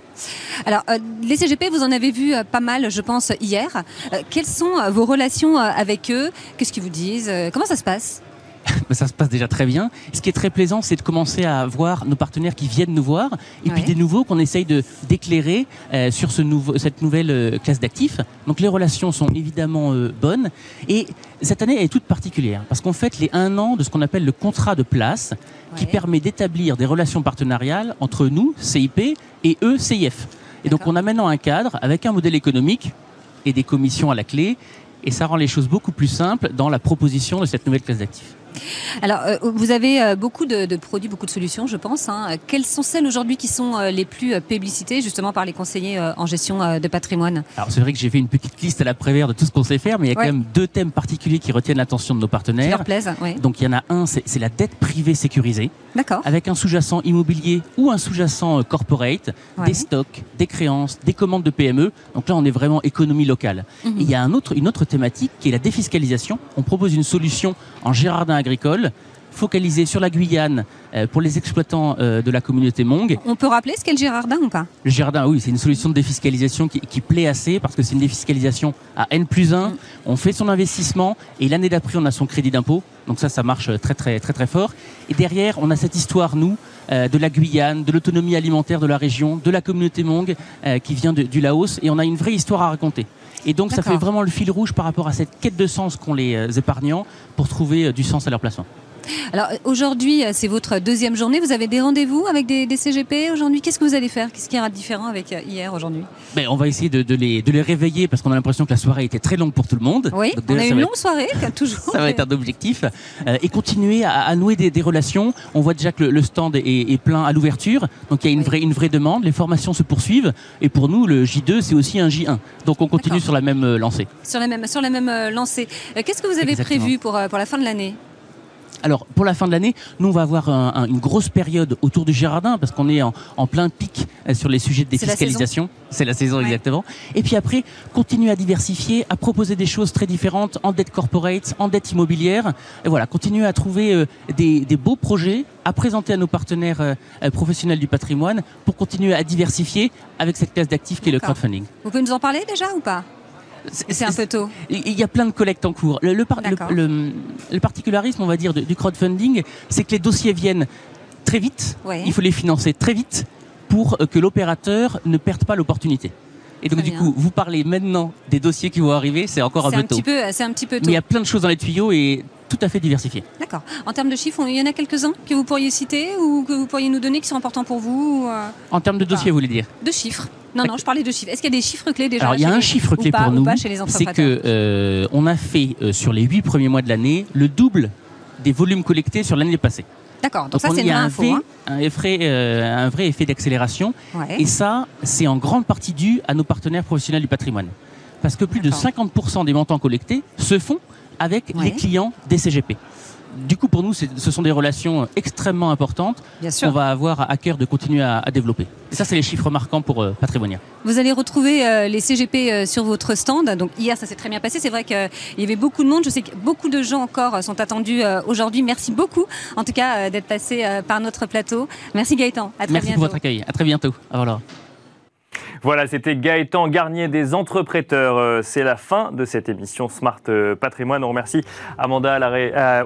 Alors, euh, les CGP, vous en avez vu euh, pas mal, je pense, hier. Euh, quelles sont vos relations avec eux? Qu'est-ce qu'ils vous disent? Comment ça se passe? ça se passe déjà très bien. Ce qui est très plaisant, c'est de commencer à voir nos partenaires qui viennent nous voir, et puis des nouveaux qu'on essaye de d'éclairer euh, sur ce nouveau, cette nouvelle euh, classe d'actifs. Donc les relations sont évidemment euh, bonnes, et cette année est toute particulière parce qu'on fête les un an de ce qu'on appelle le contrat de place, qui permet d'établir des relations partenariales entre nous, CIP, et eux, CIF. Et donc on a maintenant un cadre avec un modèle économique et des commissions à la clé, et ça rend les choses beaucoup plus simples dans la proposition de cette nouvelle classe d'actifs. Alors, euh, vous avez euh, beaucoup de, produits, beaucoup de solutions, je pense. Hein. Quelles sont celles aujourd'hui qui sont euh, les plus publicitées, justement, par les conseillers en gestion de patrimoine? Alors, c'est vrai que j'ai fait une petite liste à la prévère de tout ce qu'on sait faire, mais il y a quand même deux thèmes particuliers qui retiennent l'attention de nos partenaires. Qui leur plaisent, oui. Donc, il y en a un, c'est la dette privée sécurisée. D'accord. Avec un sous-jacent immobilier ou un sous-jacent corporate, des stocks, des créances, des commandes de PME. Donc là, on est vraiment économie locale. Mhm. il y a un autre, une autre thématique qui est la défiscalisation. On propose une solution en Gérardin agricole focalisée sur la Guyane euh, pour les exploitants euh, de la communauté Mong. On peut rappeler ce qu'est le Girardin ou pas? Le Girardin, oui, c'est une solution de défiscalisation qui, plaît assez parce que c'est une défiscalisation à N plus 1. Mm. On fait son investissement et l'année d'après, on a son crédit d'impôt. Donc ça, ça marche très, très, très, très fort. Et derrière, on a cette histoire, nous, euh, de la Guyane, de l'autonomie alimentaire de la région, de la communauté Mong qui vient du Laos. Et on a une vraie histoire à raconter. Et donc ça fait vraiment le fil rouge par rapport à cette quête de sens qu'ont les euh, épargnants pour trouver euh, du sens à leur placement. Alors aujourd'hui, euh, c'est votre deuxième journée. Vous avez des rendez-vous avec des, CGP aujourd'hui? Qu'est-ce que vous allez faire? Qu'est-ce qui ira de différent avec euh, hier aujourd'hui? Ben, On va essayer de, les, de, les, réveiller parce qu'on a l'impression que la soirée était très longue pour tout le monde. Oui, on a une longue soirée, toujours. Ça va être un objectif. Euh, et continuer à, nouer des, relations. On voit déjà que le, stand est, plein à l'ouverture. Donc il y a une, vraie, une vraie demande. Les formations se poursuivent. Et pour nous, le J2, c'est aussi un J1. Donc on continue sur la même lancée. Sur la même, sur la même lancée. Qu'est-ce que vous avez prévu pour, pour la fin de l'année? Alors, pour la fin de l'année, nous, on va avoir une grosse période autour du Girardin, parce qu'on est en, plein pic euh, sur les sujets de défiscalisation. C'est la saison, exactement. Et puis après, continuer à diversifier, à proposer des choses très différentes en dette corporate, en dette immobilière. Et voilà, continuer à trouver euh, des, beaux projets à présenter à nos partenaires euh, professionnels du patrimoine pour continuer à diversifier avec cette classe d'actifs qui est le crowdfunding. Vous pouvez nous en parler déjà ou pas? C'est un peu tôt. Il y a plein de collectes en cours. Le, le, particularisme, on va dire, du crowdfunding, c'est que les dossiers viennent très vite. Il faut les financer très vite pour que l'opérateur ne perde pas l'opportunité. Et donc, du coup, vous parlez maintenant des dossiers qui vont arriver, c'est encore un peu tôt. C'est un petit peu tôt. Mais il y a plein de choses dans les tuyaux et tout à fait diversifié. D'accord. En termes de chiffres, il y en a quelques-uns que vous pourriez citer ou que vous pourriez nous donner qui sont importants pour vous euh, En termes de dossiers, vous voulez dire? De chiffres. Non, non, je parlais de chiffres. Est-ce qu'il y a des chiffres clés déjà Alors, il y a un chiffre clé pour nous. C'est que euh, on a fait euh, sur les huit premiers mois de l'année le double des volumes collectés sur l'année passée. D'accord, donc, ça c'est une un, info, hein. un, vrai, un vrai effet d'accélération. Et ça, c'est en grande partie dû à nos partenaires professionnels du patrimoine. Parce que plus de 50% des montants collectés se font avec les clients des CGP du coup, pour nous, ce sont des relations extrêmement importantes qu'on va avoir à cœur de continuer à, développer. Et ça, c'est les chiffres marquants pour euh, Patrimonia. Vous allez retrouver euh, les CGP euh, sur votre stand. Donc hier, ça s'est très bien passé. C'est vrai qu'il y avait beaucoup de monde. Je sais que beaucoup de gens encore sont attendus aujourd'hui. Merci beaucoup, en tout cas, d'être passé par notre plateau. Merci Gaëtan. À très Merci pour votre accueil. À très bientôt. Au voilà, c'était Gaëtan Garnier des Entrepreneurs. Euh, c'est la fin de cette émission Smart euh, Patrimoine. On remercie Amanda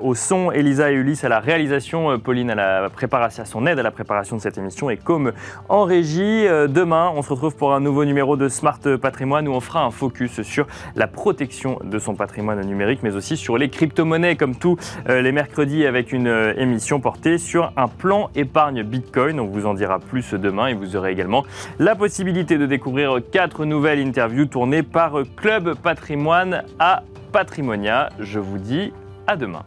au son, Elisa et Ulysse à la réalisation, euh, Pauline à la préparation, à son aide à la préparation de cette émission et comme en régie. Demain, on se retrouve pour un nouveau numéro de Smart Patrimoine où on fera un focus sur la protection de son patrimoine numérique, mais aussi sur les crypto-monnaies, comme tous les mercredis, avec une émission portée sur un plan épargne Bitcoin. On vous en dira plus demain et vous aurez également la possibilité de découvrir quatre nouvelles interviews tournées par Club Patrimoine à Patrimonia. Je vous dis à demain.